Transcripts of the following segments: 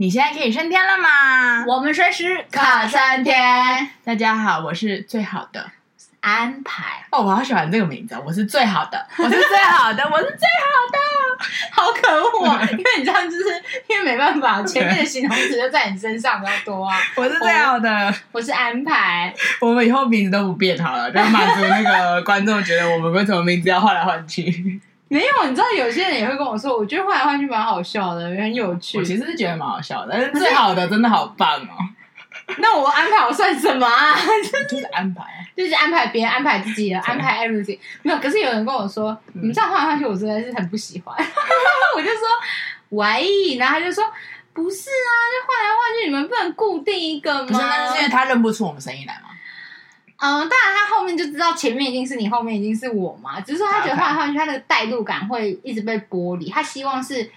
你现在可以升天了吗？我们随时可升天。大家好，我是最好的安排。哦，我好喜欢这个名字，我是最好的，我是最好的，我是最好的，好可恶啊！因为你知道，就是因为没办法，前面的形容词就在你身上比较多啊。我是最好的，我，我是安排。我们以后名字都不变好了，就满足那个观众觉得我们为什么名字要换来换去。没有，你知道有些人也会跟我说，我觉得换来换去蛮好笑的，也很有趣。我其实是觉得蛮好笑的，但是最好的真的好棒哦。那我安排我算什么啊？就是安排，就是安排别人，安排自己的，安排 everything。没有，可是有人跟我说，嗯、你们这样换来换去，我真的是很不喜欢。我就说喂，然后他就说不是啊，就换来换去，你们不能固定一个吗？不是，那是因为他认不出我们声音来吗？嗯，当然，他后面就知道前面一定是你，后面一定是我嘛。只是说他觉得换来换去，他那个代入感会一直被剥离。他希望是，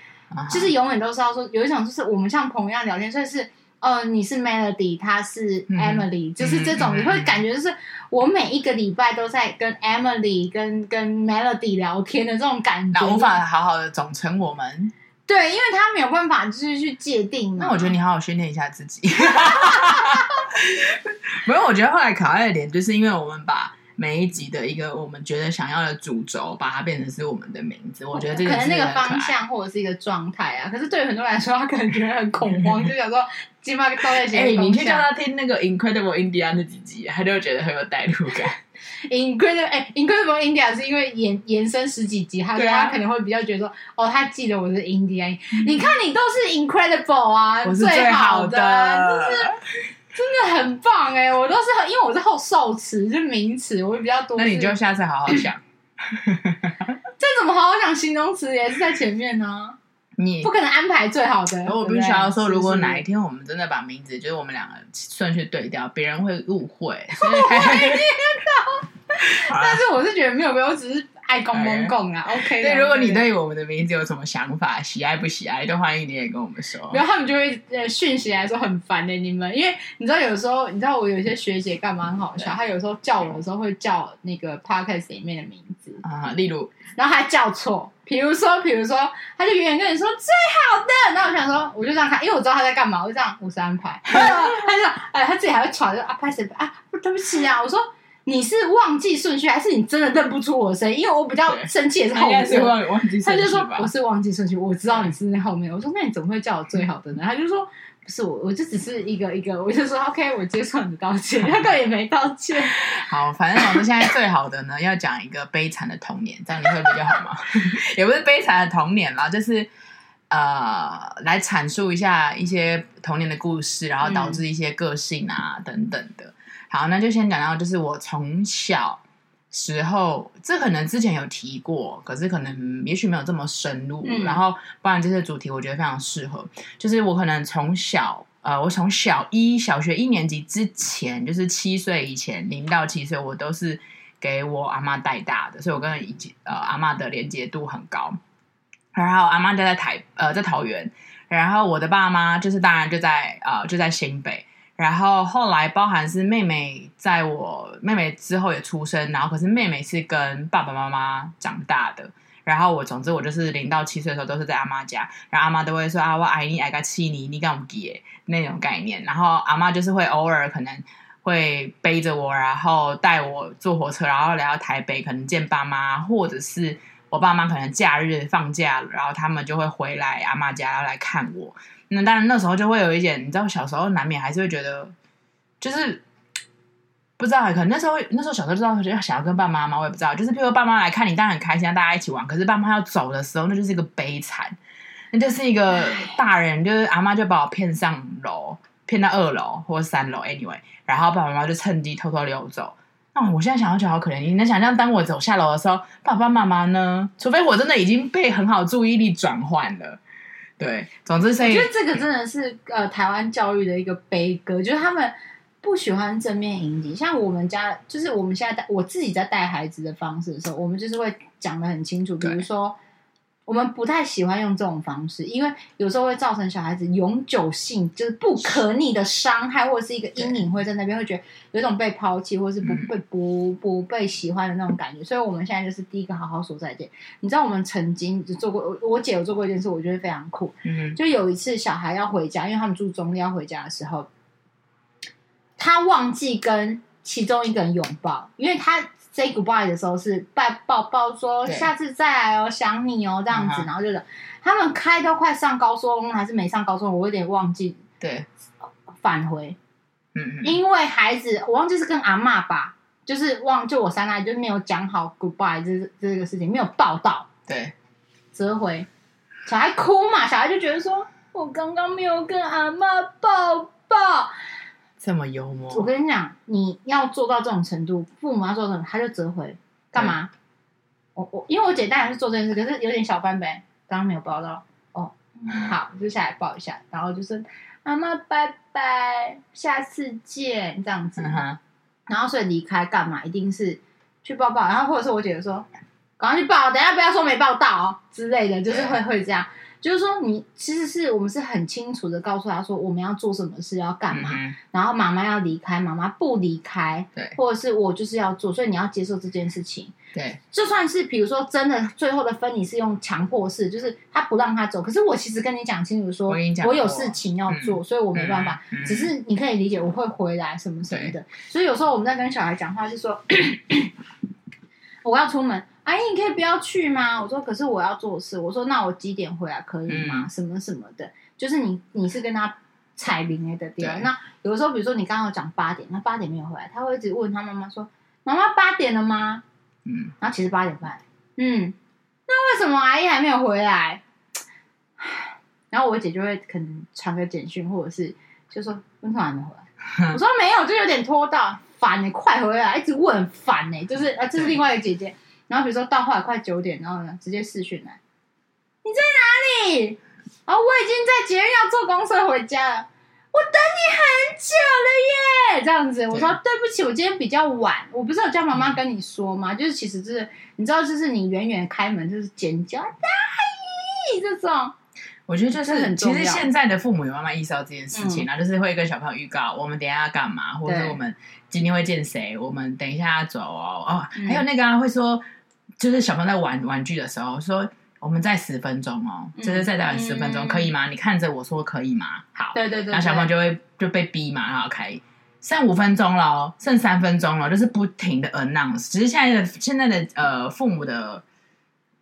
就是永远都是要说有一种，就是我们像朋友一样聊天，所以是，呃，你是 Melody，他是 Emily，、嗯、就是这种，你会感觉就是我每一个礼拜都在跟 Emily 跟跟 Melody 聊天的这种感觉，无法好好的总成我们。对，因为他没有办法就是去界定。那我觉得你好好训练一下自己。没有，我觉得后来可爱的点，就是因为我们把每一集的一个我们觉得想要的主轴，把它变成是我们的名字。我觉得这个可能那个方向或者是一个状态啊。可是对于很多人来说，他可能觉得很恐慌，就想说起码都在写。哎，你去叫他听那个 Incredible India 那几集，他就会觉得很有代入感。Incredible 哎，Incredible India 是因为延延伸十几集，他、啊、他可能会比较觉得说，哦，他记得我是 India。嗯、你看，你都是 Incredible 啊，我是最好的，就是真的很棒哎！我都是因为我是后受词，就名词，我会比较多。那你就下次好好想。这怎么好好想？形容词也是在前面呢、啊。你不可能安排最好的。我必须要说，如果哪一天我们真的把名字，就是我们两个顺序对调，别人会误会。所以但是我是觉得没有没有，我只是爱公公共啊。OK，对，如果你对我们的名字有什么想法，喜爱不喜爱，都欢迎你也跟我们说。然后他们就会呃讯息来说很烦的你们，因为你知道有时候你知道我有些学姐干嘛很好笑，她有时候叫我的时候会叫那个 podcast 里面的名字。啊，例如，然后还叫错，比如说比如说，他就远远跟你说最好的，然后我想说我就这样看，因为我知道他在干嘛，我就这样五十安排，他就哎他自己还会喘着啊拍谁啊，对不起啊，我说。你是忘记顺序，还是你真的认不出我的声音？因为我比较生气也是后面，他就说我是忘记顺序，我知道你是在后面。我说那你怎么会叫我最好的呢？他就说不是我，我就只是一个一个，我就说 OK，我接受你的道歉。他倒也没道歉。好，反正我们现在最好的呢，要讲一个悲惨的童年，这样你会比较好吗？也不是悲惨的童年啦，就是呃，来阐述一下一些童年的故事，然后导致一些个性啊、嗯、等等的。好，那就先讲到，就是我从小时候，这可能之前有提过，可是可能也许没有这么深入。嗯、然后，不然这些主题我觉得非常适合。就是我可能从小，呃，我从小一小学一年级之前，就是七岁以前，零到七岁，我都是给我阿妈带大的，所以我跟以及呃阿妈的连接度很高。然后阿妈就在台呃在桃园，然后我的爸妈就是当然就在呃就在新北。然后后来，包含是妹妹，在我妹妹之后也出生，然后可是妹妹是跟爸爸妈妈长大的。然后我总之我就是零到七岁的时候都是在阿妈家，然后阿妈都会说啊，我爱你爱个七你，你敢不给那种概念。然后阿妈就是会偶尔可能会背着我，然后带我坐火车，然后来到台北，可能见爸妈，或者是我爸妈可能假日放假，然后他们就会回来阿妈家来看我。那当然，那时候就会有一点，你知道，小时候难免还是会觉得，就是不知道，可能那时候那时候小时候知道，觉得想要跟爸妈妈，我也不知道。就是譬如爸妈来看你，当然很开心，大家一起玩。可是爸妈要走的时候，那就是一个悲惨，那就是一个大人，就是阿妈就把我骗上楼，骗到二楼或三楼，anyway，然后爸爸妈妈就趁机偷偷溜走。那我现在想要就好可怜，你能想象当我走下楼的时候，爸爸妈妈呢？除非我真的已经被很好注意力转换了。对，总之是，我觉得这个真的是呃台湾教育的一个悲歌，就是他们不喜欢正面迎击。像我们家，就是我们现在带我自己在带孩子的方式的时候，我们就是会讲的很清楚。比如说，我们不太喜欢用这种方式，因为有时候会造成小孩子永久性就是不可逆的伤害，或者是一个阴影，会在那边会觉得有一种被抛弃，或者是不被不不被喜欢的那种感觉。所以我们现在就是第一个好好说再见。你知道我们曾经就做过，我姐有做过一件事，我觉得非常酷。嗯，就有一次小孩要回家，因为他们住中坜要回家的时候，他忘记跟其中一个人拥抱，因为他。Say goodbye 的时候是拜抱抱说下次再来哦，想你哦这样子，然后就是他们开都快上高速还是没上高速，我有点忘记。对，返回，嗯嗯，因为孩子我忘记是跟阿嬷吧，就是忘就我三奶就是没有讲好 goodbye 这这个事情没有报到，对，折回，小孩哭嘛，小孩就觉得说我刚刚没有跟阿嬷抱抱。这么幽默，我跟你讲，你要做到这种程度，父母要做到，他就折回干嘛？我我因为我姐当然是做这件事，可是有点小翻呗，刚刚没有抱到哦。好，就下来抱一下，然后就是妈妈拜拜，下次见这样子。嗯、然后所以离开干嘛？一定是去抱抱，然后或者是我姐姐说赶快去抱，等下不要说没抱到哦之类的，就是会会这样。就是说，你其实是我们是很清楚的告诉他说，我们要做什么事，要干嘛。嗯、然后妈妈要离开，妈妈不离开，对，或者是我就是要做，所以你要接受这件事情。对，就算是比如说真的最后的分离是用强迫式，就是他不让他走，可是我其实跟你讲清楚说，我，我有事情要做，嗯、所以我没办法。嗯、只是你可以理解，我会回来什么什么的。所以有时候我们在跟小孩讲话，就说 我要出门。阿姨，你可以不要去吗？我说，可是我要做事。我说，那我几点回来可以吗？嗯、什么什么的，就是你你是跟他踩零的地方。对那有的时候，比如说你刚刚有讲八点，那八点没有回来，他会一直问他妈妈说：“妈妈八点了吗？”嗯，然后其实八点半。嗯，那为什么阿姨还没有回来？然后我姐就会可能传个简讯，或者是就说：“为什么还没回来？” 我说：“没有，就有点拖到，烦你快回来，一直问，烦呢。”就是啊，这是另外一个姐姐。然后比如说到后来快九点，然后呢，直接视讯来，你在哪里？啊、哦，我已经在捷运要坐公车回家了，我等你很久了耶。这样子，我说对不起，我今天比较晚，我不是有叫妈妈跟你说吗？嗯、就是其实就是你知道，就是你远远开门就是尖叫，大姨这种。我觉得就是很重要。其实现在的父母有慢慢意识到这件事情，然后、嗯、就是会跟小朋友预告，我们等一下要干嘛，或者我们今天会见谁，我们等一下要走哦。哦，嗯、还有那个、啊、会说。就是小朋友在玩玩具的时候，说我们再十分钟哦，嗯、就是再等十分钟，可以吗？你看着我说可以吗？好，对对对，然后小朋友就会就被逼嘛，然后开剩五分钟了，剩三分钟了，就是不停的 announce。只是现在的现在的呃父母的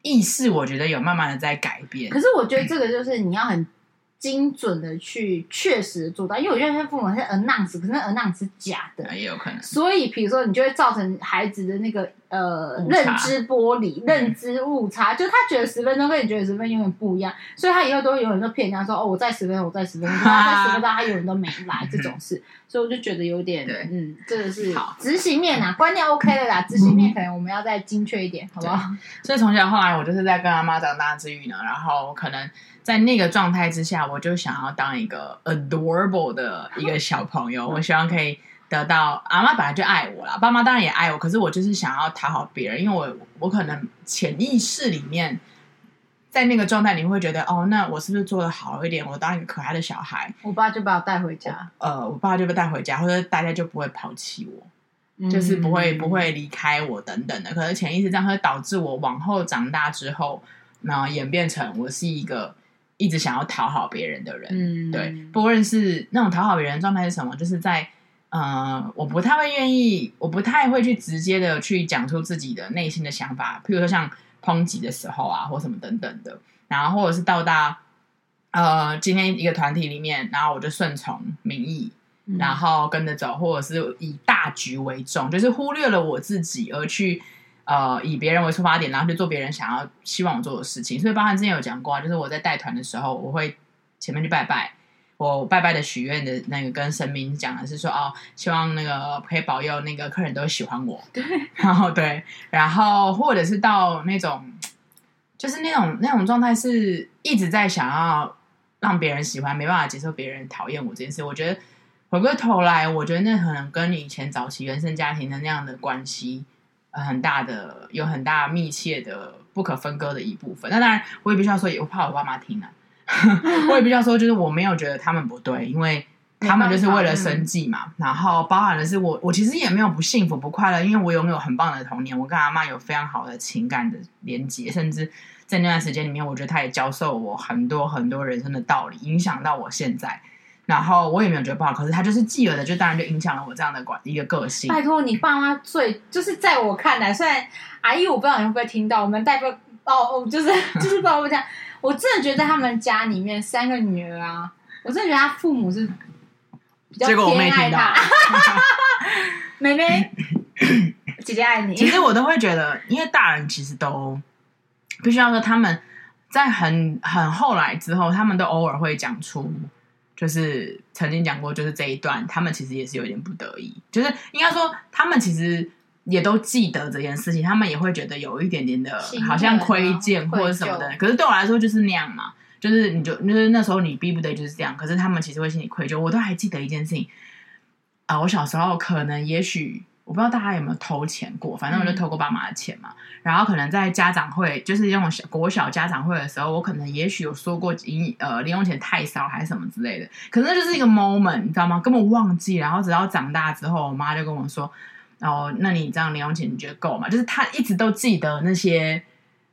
意识，我觉得有慢慢的在改变。可是我觉得这个就是你要很。精准的去确实做到，因为我觉得他父母是 announce，可是 announce 是假的，也有可能。所以，比如说，你就会造成孩子的那个呃认知玻璃、认知误差，嗯、就他觉得十分钟跟你觉得十分钟永远不一样，所以他以后都会永远都骗人家说哦，我在十分钟，我在十分钟，他在十分钟，他永远都没来这种事，所以我就觉得有点，对。嗯，这个是执行面啊，观念 OK 的啦，执行面可能我们要再精确一点，好不好？所以从小后来，我就是在跟阿妈长大之余呢，然后可能。在那个状态之下，我就想要当一个 adorable 的一个小朋友。我希望可以得到阿妈本来就爱我啦，爸妈当然也爱我。可是我就是想要讨好别人，因为我我可能潜意识里面，在那个状态里面会觉得，哦，那我是不是做的好一点？我当一个可爱的小孩，我爸就把我带回家。呃，我爸就被带回家，或者大家就不会抛弃我，嗯、就是不会不会离开我等等的。可能潜意识这样会导致我往后长大之后，然后演变成我是一个。一直想要讨好别人的人，嗯，对，不论是那种讨好别人的状态是什么，就是在，呃，我不太会愿意，我不太会去直接的去讲出自己的内心的想法，譬如说像抨击的时候啊，或什么等等的，然后或者是到达，呃，今天一个团体里面，然后我就顺从民意，然后跟着走，或者是以大局为重，就是忽略了我自己而去。呃，以别人为出发点，然后去做别人想要、希望我做的事情。所以，包含之前有讲过啊，就是我在带团的时候，我会前面去拜拜，我拜拜的许愿的那个跟神明讲的是说，哦，希望那个可以保佑那个客人都喜欢我。对，然后对，然后或者是到那种，就是那种那种状态，是一直在想要让别人喜欢，没办法接受别人讨厌我这件事。我觉得回过头来，我觉得那可能跟你以前早期原生家庭的那样的关系。很大的，有很大密切的不可分割的一部分。那当然，我也必须要说，我怕我爸妈听啊。我也必须要说，就是我没有觉得他们不对，因为他们就是为了生计嘛。然后包含的是我，我其实也没有不幸福不快乐，因为我拥有很棒的童年，我跟阿妈有非常好的情感的连接，甚至在那段时间里面，我觉得他也教授我很多很多人生的道理，影响到我现在。然后我也没有觉得不好，可是他就是继而的，就当然就影响了我这样的管一个个性。拜托你爸妈最就是在我看来，虽然阿姨我不知道你会不会听到，我们代表哦，就是 就是不知道我讲，我真的觉得他们家里面三个女儿啊，我真的觉得他父母是比较偏爱他。妹妹，姐姐爱你。其实我都会觉得，因为大人其实都必须要说，他们在很很后来之后，他们都偶尔会讲出。就是曾经讲过，就是这一段，他们其实也是有点不得已，就是应该说，他们其实也都记得这件事情，他们也会觉得有一点点的，好像亏欠或者什么的。可是对我来说，就是那样嘛，就是你就就是那时候你逼不得就是这样。可是他们其实会心里愧疚。我都还记得一件事情啊、呃，我小时候可能也许。我不知道大家有没有偷钱过，反正我就偷过爸妈的钱嘛。嗯、然后可能在家长会，就是那种小国小家长会的时候，我可能也许有说过零呃零用钱太少还是什么之类的。可能就是一个 moment，你知道吗？根本忘记。然后直到长大之后，我妈就跟我说：“哦，那你这样零用钱你觉得够吗？”就是她一直都记得那些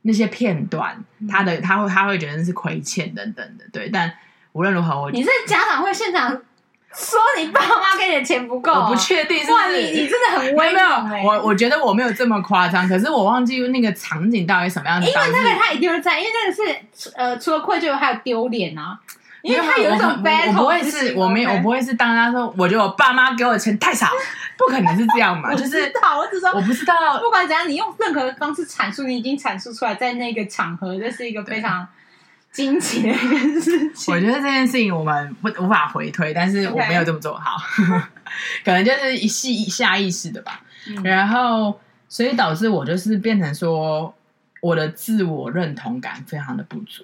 那些片段，她的她会她会觉得是亏欠等等的。对，但无论如何，我你在家长会现场。说你爸妈给你的钱不够、啊，我不确定是不是。哇，你你真的很威猛、欸、我我觉得我没有这么夸张，可是我忘记那个场景到底什么样子。因为那个他一定会在，因为那个是呃，除了愧疚还有丢脸啊。因为他有一种 battle，我不会是，我没有，我不会是当他说，我觉得我爸妈给我的钱太少，不可能是这样嘛。就是，我只说，我不知道。不管怎样，你用任何方式阐述，你已经阐述出来，在那个场合，这是一个非常。惊奇的一件事情，我觉得这件事情我们不无法回推，但是我没有这么做好. 可能就是一系下意识的吧。嗯、然后，所以导致我就是变成说，我的自我认同感非常的不足。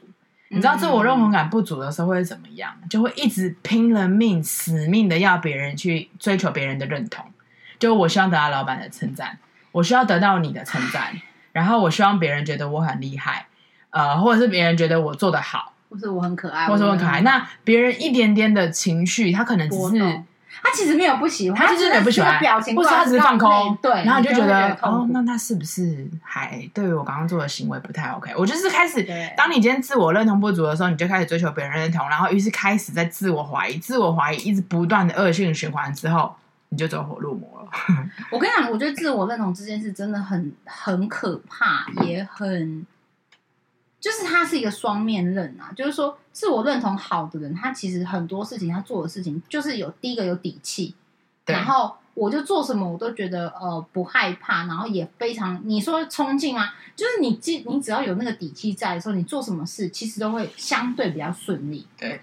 嗯、你知道，自我认同感不足的时候会怎么样？就会一直拼了命、死命的要别人去追求别人的认同。就我希望得到老板的称赞，我需要得到你的称赞，然后我希望别人觉得我很厉害。呃，或者是别人觉得我做的好，或是我很可爱，或是我很可爱。那别人一点点的情绪，他可能只是他其实没有不喜欢，他其实没有不喜欢表情，或是他只是放空。对，然后你就觉得哦，那他是不是还对于我刚刚做的行为不太 OK？我就是开始，当你今天自我认同不足的时候，你就开始追求别人认同，然后于是开始在自我怀疑，自我怀疑一直不断的恶性循环之后，你就走火入魔了。我跟你讲，我觉得自我认同这件事真的很很可怕，也很。就是他是一个双面刃啊，就是说自我认同好的人，他其实很多事情他做的事情就是有第一个有底气，然后我就做什么我都觉得呃不害怕，然后也非常你说冲劲吗？就是你既你只要有那个底气在的时候，你做什么事其实都会相对比较顺利，对，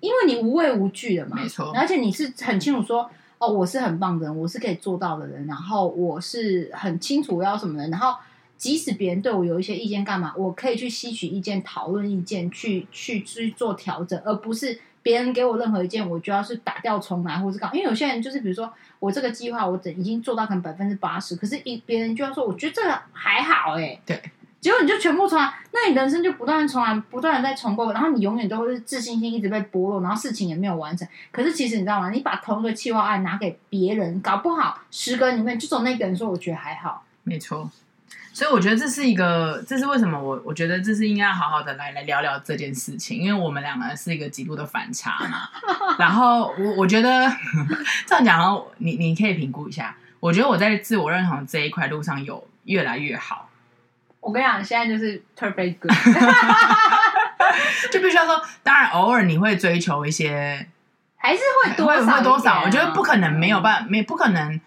因为你无畏无惧的嘛，没错，而且你是很清楚说哦我是很棒的人，我是可以做到的人，然后我是很清楚我要什么人，然后。即使别人对我有一些意见，干嘛？我可以去吸取意见，讨论意见，去去去做调整，而不是别人给我任何意见，我就要是打掉重来，或是搞。因为有些人就是，比如说我这个计划，我整已经做到可能百分之八十，可是一别人就要说，我觉得这个还好，哎，对。结果你就全部重来，那你人生就不断重来，不断的在重构，然后你永远都会是自信心一直被剥落，然后事情也没有完成。可是其实你知道吗？你把同一个计划案拿给别人，搞不好十个里面就从那个人说，我觉得还好，没错。所以我觉得这是一个，这是为什么我我觉得这是应该要好好的来来聊聊这件事情，因为我们两个是一个极度的反差嘛。然后我我觉得 这样讲，你你可以评估一下。我觉得我在自我认同这一块路上有越来越好。我跟你讲，现在就是 perfect good，就必须要说，当然偶尔你会追求一些，还是会多少、啊、会多少？我觉得不可能没有办法，没不可能。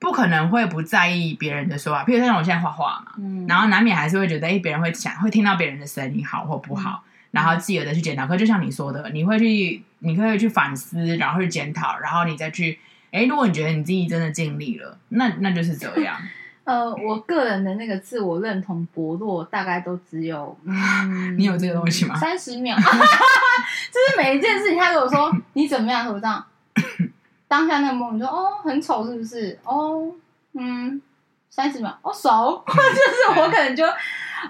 不可能会不在意别人的说话，譬如像我现在画画嘛，嗯、然后难免还是会觉得，哎，别人会想，会听到别人的声音好或不好，嗯、然后继而的去检讨。可就像你说的，你会去，你可以去反思，然后去检讨，然后你再去，哎，如果你觉得你自己真的尽力了，那那就是这样。呃，我个人的那个自我认同薄弱，大概都只有，嗯，你有这个东西吗？三十秒，就是每一件事情，他跟我说你怎么样，我这样。当下那个 moment 说哦，很丑是不是？哦，嗯，三十秒哦，熟，就是我可能就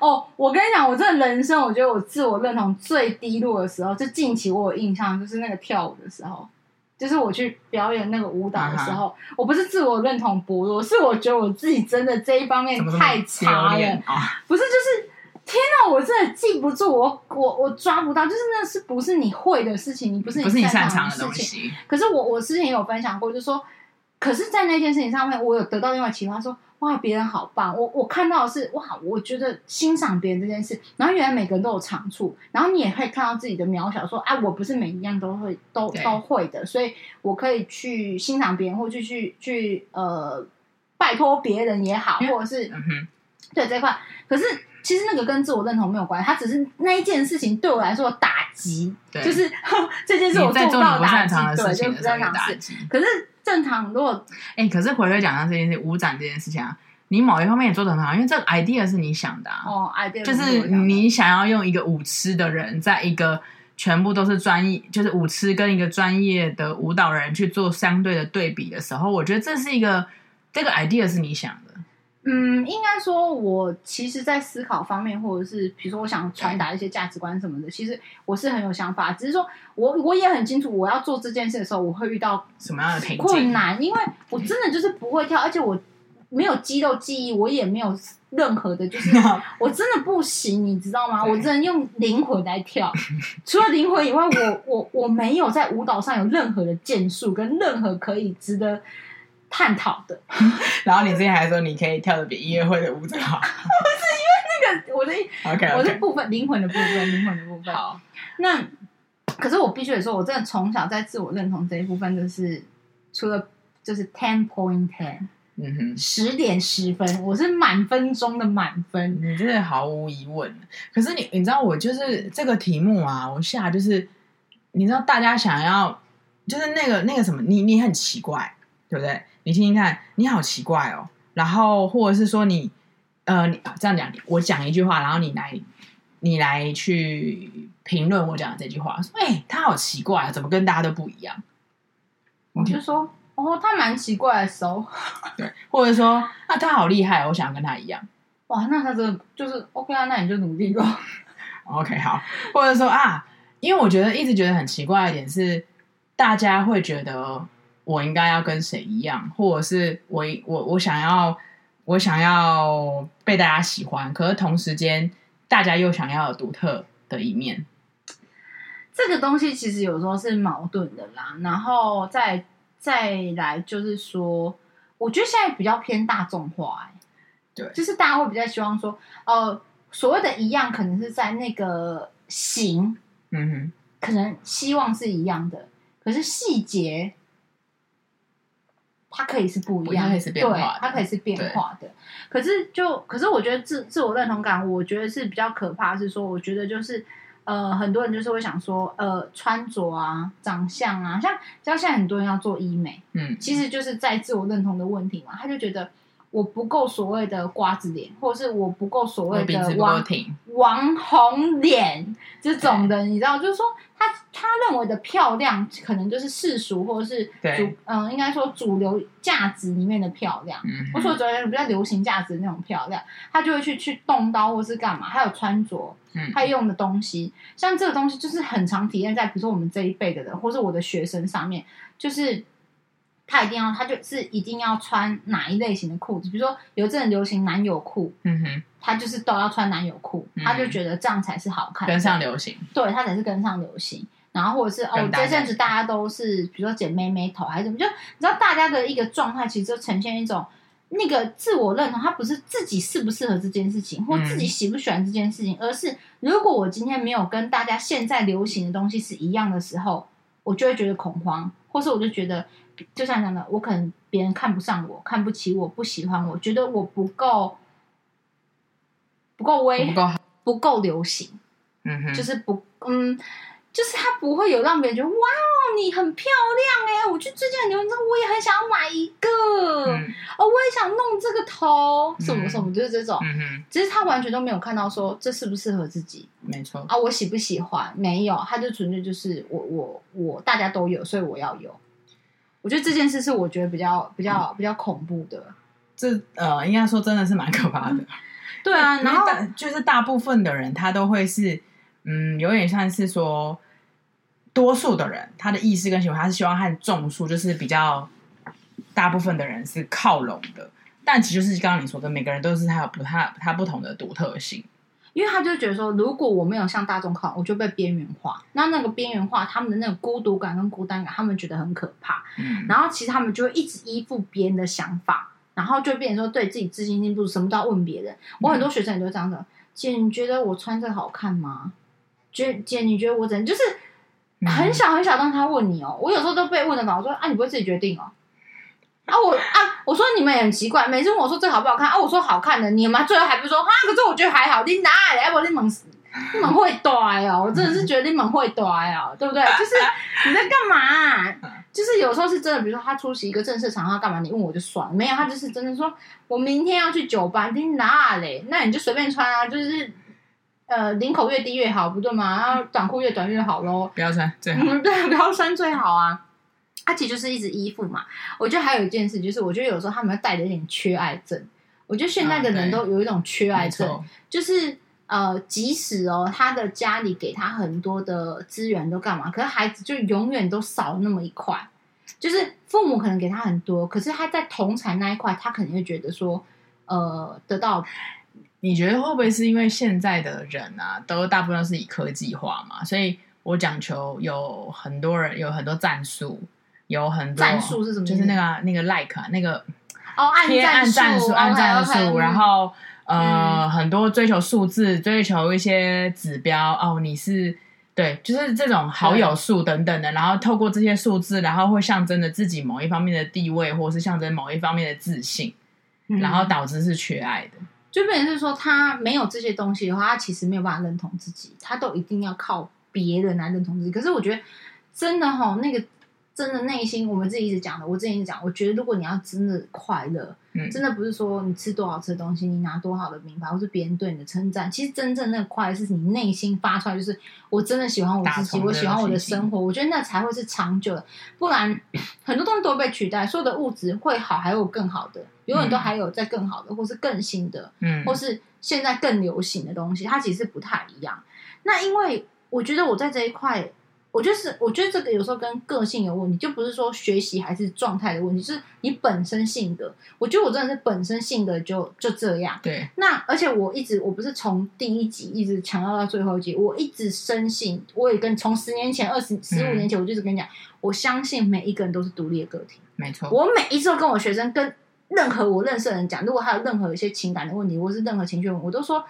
哦，我跟你讲，我这人生，我觉得我自我认同最低落的时候，就近期我有印象，就是那个跳舞的时候，就是我去表演那个舞蹈的时候，uh. 我不是自我认同薄弱，是我觉得我自己真的这一方面太差了，不是就是。天哪，我真的记不住，我我我抓不到，就是那是不是你会的事情，你不是你不是你擅长的东西。可是我我之前也有分享过，就是说，可是，在那件事情上面，我有得到另外启发，说哇，别人好棒。我我看到的是哇，我觉得欣赏别人这件事，然后原来每个人都有长处，然后你也可以看到自己的渺小，说哎、啊，我不是每一样都会都都会的，所以我可以去欣赏别人，或去去去呃拜托别人也好，或者是嗯哼，对这块，可是。其实那个跟自我认同没有关系，它只是那一件事情对我来说打击，就是 这件事我做不到打击，对，就不在打击。可是正常，如果哎，可是回回讲到这件事，舞展这件事情啊，你某一方面也做得很好，因为这个 idea 是你想的，啊，哦，idea 就是你想要用一个舞痴的人，在一个全部都是专业，就是舞痴跟一个专业的舞蹈人去做相对的对比的时候，我觉得这是一个这个 idea 是你想的。嗯，应该说，我其实，在思考方面，或者是比如说，我想传达一些价值观什么的，其实我是很有想法。只是说我我也很清楚，我要做这件事的时候，我会遇到什么样的困难，因为我真的就是不会跳，而且我没有肌肉记忆，我也没有任何的，就是 我真的不行，你知道吗？我只能用灵魂来跳，除了灵魂以外，我我我没有在舞蹈上有任何的建树，跟任何可以值得。探讨的，然后你之前还说你可以跳的比音乐会的舞者好，不是因为那个我的 okay. 我的部分灵魂的部分灵魂的部分。好，那可是我必须得说，我真的从小在自我认同这一部分，就是除了就是 ten point ten，嗯哼，十点十分，我是满分中的满分，你真的毫无疑问。可是你你知道我就是这个题目啊，我下就是你知道大家想要就是那个那个什么，你你很奇怪，对不对？你听听看，你好奇怪哦。然后或者是说你，呃，你这样讲，我讲一句话，然后你来，你来去评论我讲的这句话，说，哎，他好奇怪，怎么跟大家都不一样？我就说，哦，他蛮奇怪的时候，对，或者说，啊，他好厉害，我想跟他一样。哇，那他这就是 OK 啊，那你就努力咯。OK，好，或者说啊，因为我觉得一直觉得很奇怪的点是，大家会觉得。我应该要跟谁一样，或者是我我我想要我想要被大家喜欢，可是同时间大家又想要有独特的一面。这个东西其实有时候是矛盾的啦。然后再再来就是说，我觉得现在比较偏大众化，欸，对，就是大家会比较希望说，呃，所谓的一样，可能是在那个形，嗯哼，可能希望是一样的，可是细节。它可以是不一样，它可以是变化的，对，它可以是变化的。可是就，可是我觉得自自我认同感，我觉得是比较可怕。是说，我觉得就是，呃，很多人就是会想说，呃，穿着啊，长相啊，像像现在很多人要做医美，嗯，其实就是在自我认同的问题嘛。他就觉得我不够所谓的瓜子脸，或者是我不够所谓的网网红脸这种的，你知道，就是说。他他认为的漂亮，可能就是世俗或者是主，嗯，应该说主流价值里面的漂亮。嗯，我说比较流行价值的那种漂亮，他就会去去动刀或是干嘛。还有穿着，嗯，他用的东西，像这个东西就是很常体验在，比如说我们这一辈的人，或是我的学生上面，就是。他一定要，他就是一定要穿哪一类型的裤子，比如说有阵流行男友裤，嗯哼，他就是都要穿男友裤，嗯，他就觉得这样才是好看，跟上流行，对，他才是跟上流行。然后或者是哦，这阵子大家都是，比如说剪妹妹头还是怎么，就你知道大家的一个状态，其实就呈现一种那个自我认同，他不是自己适不适合这件事情，或自己喜不喜欢这件事情，嗯，而是如果我今天没有跟大家现在流行的东西是一样的时候，我就会觉得恐慌，或是我就觉得。就像讲的，我可能别人看不上我，看不起我，不喜欢我，觉得我不够不够威，不够不够流行，嗯哼，就是不嗯，就是他不会有让别人觉得哇哦，你很漂亮哎，我去最近很流行这个，我也很想要买一个，嗯、哦，我也想弄这个头，什么什么，就是这种，嗯哼，只是他完全都没有看到说这适不适合自己，没错。啊，我喜不喜欢？没有，他就纯粹就是我我我大家都有，所以我要有。我觉得这件事是我觉得比较比较比较恐怖的。这呃，应该说真的是蛮可怕的。对啊，然后就是大部分的人他都会是，嗯，有点像是说，多数的人他的意识跟行为，他是希望和众数就是比较大部分的人是靠拢的，但其实就是刚刚你说的，每个人都是他有不他他不同的独特性。因为他就觉得说，如果我没有向大众靠，我就被边缘化。那那个边缘化，他们的那种孤独感跟孤单感，他们觉得很可怕。嗯，然后其实他们就会一直依附别人的想法，然后就变成说对自己自信心不足，什么都要问别人。我很多学生也都这样子。姐，你觉得我穿这好看吗？姐姐，你觉得我怎样？就是很小很小，当他问你哦，我有时候都被问的嘛。我说啊，你不会自己决定哦。啊我啊我说你们也很奇怪，每次问我说这好不好看啊，我说好看的，你们最后还不说啊？可是我觉得还好，你哪来？要不你们你们会呆哦，我真的是觉得你们会呆哦，对不对？就是你在干嘛啊？就是有时候是真的，比如说他出席一个正式场合干嘛，你问我就算了，没有他就是真的说我明天要去酒吧，你哪嘞？那你就随便穿啊，就是呃领口越低越好，不对吗？然后短裤越短越好喽，不要穿最好，嗯，对，不要穿最好啊。他其实就是一直依附嘛。我觉得还有一件事，就是我觉得有时候他们会带着一点缺爱症。我觉得现在的人都有一种缺爱症，啊、就是呃，即使哦，他的家里给他很多的资源都干嘛，可是孩子就永远都少了那么一块。就是父母可能给他很多，可是他在同侪那一块，他肯定会觉得说，呃，得到。你觉得会不会是因为现在的人啊，都大部分都是以科技化嘛？所以我讲求有很多人有很多战术。有很多战术是什么？就是那个那个 like 那个哦，贴按战术，按战术，然后呃，嗯、很多追求数字，追求一些指标哦，你是对，就是这种好友数等等的，然后透过这些数字，然后会象征着自己某一方面的地位，或是象征某一方面的自信，嗯、然后导致是缺爱的，就变成是说他没有这些东西的话，他其实没有办法认同自己，他都一定要靠别人来认同自己。可是我觉得真的哈，那个。真的内心，我们自己一直讲的。我之前一直讲，我觉得如果你要真的快乐，嗯，真的不是说你吃多少吃的东西，你拿多好的名牌，或是别人对你的称赞。其实真正那个快乐是你内心发出来，就是我真的喜欢我自己，我喜欢我的生活。我觉得那才会是长久的，不然 很多东西都会被取代。所有的物质会好，还有更好的，永远都还有在更好的，或是更新的，嗯，或是现在更流行的东西，它其实不太一样。那因为我觉得我在这一块。我就是，我觉得这个有时候跟个性有问题，就不是说学习还是状态的问题，就是你本身性格。我觉得我真的是本身性格就就这样。对。那而且我一直，我不是从第一集一直强调到最后一集，我一直深信，我也跟从十年前、二十、十五年前，我就一直跟你讲，嗯、我相信每一个人都是独立的个体。没错。我每一次都跟我学生、跟任何我认识的人讲，如果他有任何一些情感的问题，或是任何情绪问题，我都说，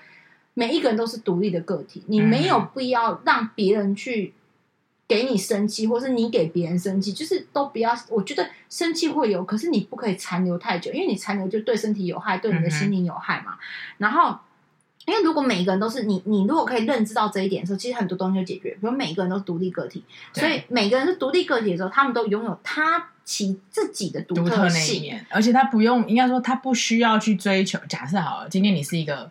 每一个人都是独立的个体，你没有必要让别人去。给你生气，或是你给别人生气，就是都不要。我觉得生气会有，可是你不可以残留太久，因为你残留就对身体有害，对你的心灵有害嘛。然后，因为如果每一个人都是你，你如果可以认知到这一点的时候，其实很多东西就解决。比如每一个人都是独立个体，所以每个人是独立个体的时候，他们都拥有他其自己的独特性，特而且他不用，应该说他不需要去追求。假设好了，今天你是一个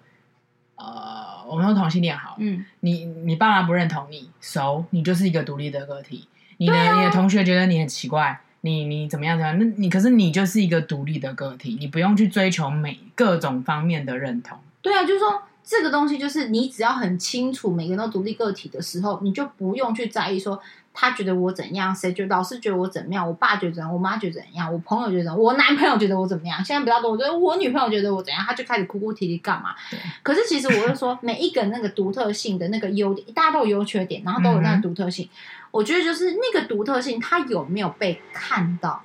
呃。我们说同性恋好，嗯，你你爸妈不认同你，熟，你就是一个独立的个体。你的、啊、你的同学觉得你很奇怪，你你怎么样怎么样？那你可是你就是一个独立的个体，你不用去追求每各种方面的认同。对啊，就是说这个东西，就是你只要很清楚每个人都独立个体的时候，你就不用去在意说。他觉得我怎样？谁觉得老师觉得我怎么样？我爸觉得怎样？我妈觉得怎样？我朋友觉得怎样？我男朋友觉得我怎么样？现在比较多，我觉得我女朋友觉得我怎样？他就开始哭哭啼啼干嘛？对可是其实我就说，每一个人那个独特性的那个优点，大家都有优缺点，然后都有那个独特性。嗯、我觉得就是那个独特性，它有没有被看到？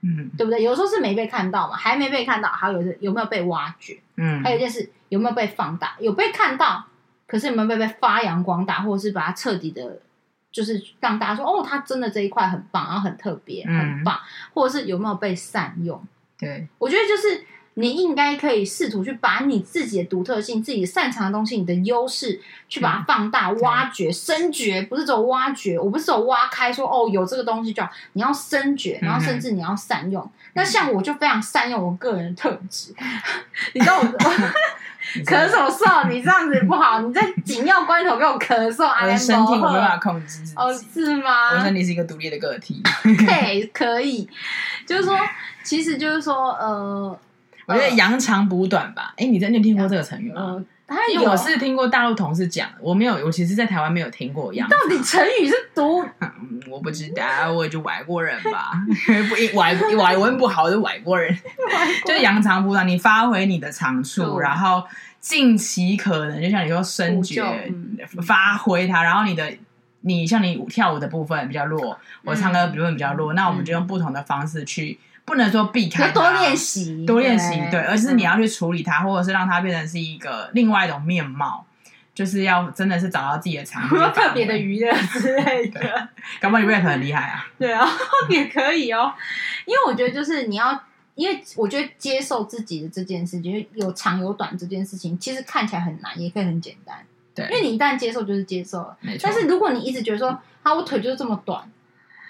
嗯，对不对？有时候是没被看到嘛，还没被看到，还有是有没有被挖掘？嗯，还有一件事有没有被放大？有被看到，可是有没有被被发扬光大，或者是把它彻底的？就是让大家说哦，他真的这一块很棒，然后很特别，很棒，嗯、或者是有没有被善用？对，我觉得就是你应该可以试图去把你自己的独特性、自己擅长的东西、你的优势，去把它放大、嗯、挖掘、深掘，不是只有挖掘，我不是只有挖开说哦，有这个东西就好，你要深掘，然后甚至你要善用。嗯、那像我就非常善用我个人的特质，嗯、你知道我。咳嗽嗽，你这样子不好。你在紧要关头给我咳嗽，我的身体我没办法控制。哦，是吗？我身体是一个独立的个体。对，可以。就是说，其实就是说，呃，我觉得扬长补短吧。哎，你真的听过这个成语吗？因为我是听过大陆同事讲，我没有，我其实，在台湾没有听过。扬到底成语是读？我不知道，我就外国人吧。不，外外文不好的外国人，就扬长补短，你发挥你的长处，然后尽其可能，就像你说深掘，发挥它，然后你的。你像你跳舞的部分比较弱，我唱歌部分比较弱，嗯、那我们就用不同的方式去，不能说避开，要多练习，多练习，对，而是你要去处理它，或者是让它变成是一个另外一种面貌，就是要真的是找到自己的长处，特别的娱乐之类的，搞不好你 rap 很厉害啊，对啊，也可以哦，因为我觉得就是你要，因为我觉得接受自己的这件事情，有长有短这件事情，其实看起来很难，也可以很简单。对，因为你一旦接受就是接受了，没错。但是如果你一直觉得说，啊，我腿就是这么短，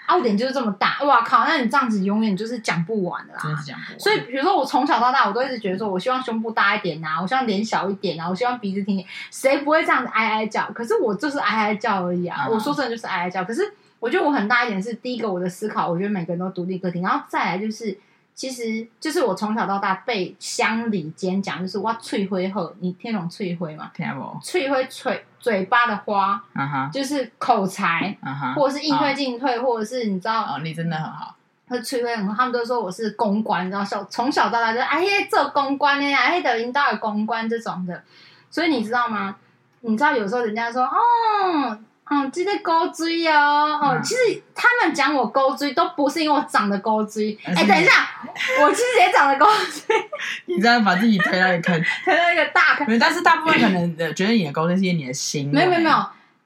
啊，我脸就是这么大，哇靠，那你这样子永远就是讲不完的啦。真的是讲不完。所以比如说我从小到大，我都一直觉得说，我希望胸部大一点呐、啊，我希望脸小一点啊，我希望鼻子挺点。谁不会这样子哀哀叫？可是我就是哀哀叫而已啊。嗯、我说真的就是哀哀叫。可是我觉得我很大一点是，第一个我的思考，我觉得每个人都独立个体，然后再来就是。其实就是我从小到大被乡里间讲，就是哇翠灰后，你听懂翠灰吗？听不。翠灰嘴嘴巴的花，uh huh. 就是口才，uh huh. 或者是应对进退，uh huh. 或者是你知道，哦，你真的很好。他们都说我是公关，你知道，小从小到大就哎呀做公关呢，哎的领导有公关这种的，所以你知道吗？你知道有时候人家说哦。嗯，记得勾追哦！哦，其实他们讲我勾追都不是因为我长得勾追。哎，等一下，我其实也长得高追。你这样把自己推到一个坑，推到一个大坑。但是大部分可能觉得你的高追是因为你的心。没有没有没有，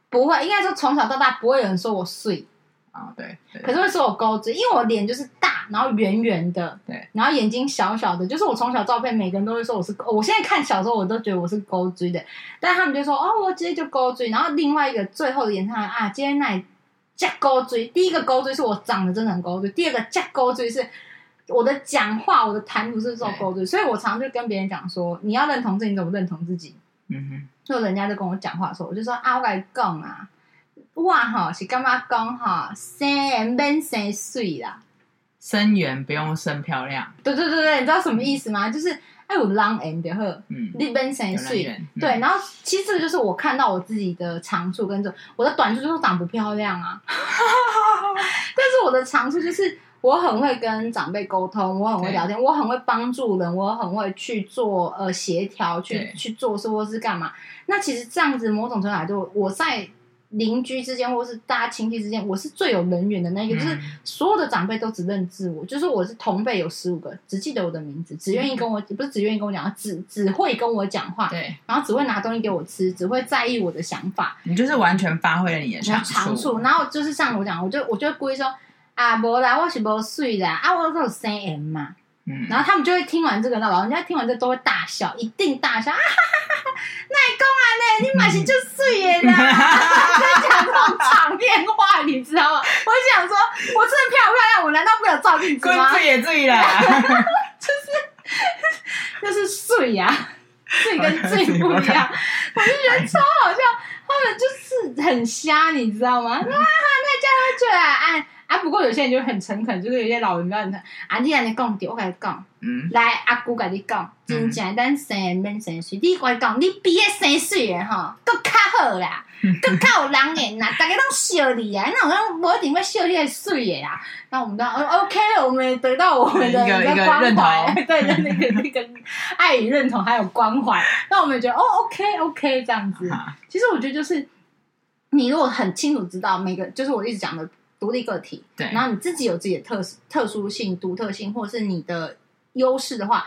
不会，应该说从小到大不会有人说我碎。啊、哦，对，可是会说我高追，因为我脸就是大，然后圆圆的，对，然后眼睛小小的，就是我从小照片，每个人都会说我是，我现在看小时候我都觉得我是高追的，但他们就说哦，我直接就高追，然后另外一个最后的演唱会啊，今天那里加高追，第一个高追是我长得真的很高追，第二个加高追是我的讲话，我的谈吐是这种高追，对所以我常常就跟别人讲说，你要认同自己，你怎么认同自己？嗯哼，就人家就跟我讲话的时候，我就说啊，我跟你讲啊。哇哈，是干嘛讲哈？生缘免生水啦，生缘不用生漂亮。对对对对，你知道什么意思吗？就是哎，有人缘就好，嗯，你免生水。嗯、对，然后其实这个就是我看到我自己的长处跟这我的短处就是长不漂亮啊。但是我的长处就是我很会跟长辈沟通，我很会聊天，我很会帮助人，我很会去做呃协调，去去做事或是干嘛。那其实这样子某种程度来说，我在。邻居之间，或是大家亲戚之间，我是最有人缘的那个，嗯、就是所有的长辈都只认字我，就是我是同辈有十五个，只记得我的名字，只愿意跟我，嗯、不是只愿意跟我讲，只只会跟我讲话，对，然后只会拿东西给我吃，只会在意我的想法。你就是完全发挥了你的长处，长处，然后就是像我讲，我就我就故意说啊，无啦，我是无水的啊，我都有生 M 嘛，嗯，然后他们就会听完这个，那老人家听完这都会大笑，一定大笑啊。那公啊，那你马上就睡耶啦！在讲这种场面话，你知道吗？我想说，我真的漂不漂亮？我难道没有照镜子吗？醉也醉了，就是就是碎呀，碎跟醉不一样。我就觉得超好笑，他们就是很瞎，你知道吗？啊，那叫他去啊，哎。啊，不过有些人就很诚恳，就是有些老人家很诚。啊，你安尼讲对，我跟你讲，嗯，来阿姑跟你讲，真正咱生免生水，你跟我讲，你比个生水的哈，更较好啦，更较有人缘啦，大家拢笑你啊，那我们不一定会笑你个水的啦。那我们都 OK，我们得到我们的一个关怀，对的那个那个 爱与认同还有关怀，那我们觉得哦，OK OK 这样子。其实我觉得就是，你如果很清楚知道每个，就是我一直讲的。独立个体，对，然后你自己有自己的特特殊性、独特性，或者是你的优势的话，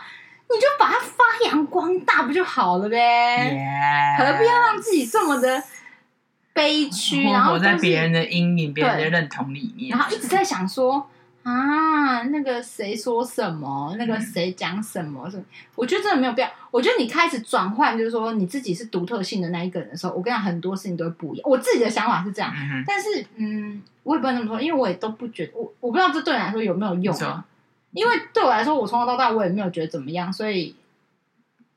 你就把它发扬光大，不就好了呗.何必要让自己这么的悲屈，然后活在别人的阴影、别人的认同里面，然后一直在想说。啊，那个谁说什么？那个谁讲什么？是、嗯，我觉得真的没有必要。我觉得你开始转换，就是说你自己是独特性的那一个人的时候，我跟你讲，很多事情都会不一样。我自己的想法是这样，嗯、但是，嗯，我也不能这么说，因为我也都不觉得，我我不知道这对你来说有没有用啊？因为对我来说，我从小到大我也没有觉得怎么样，所以，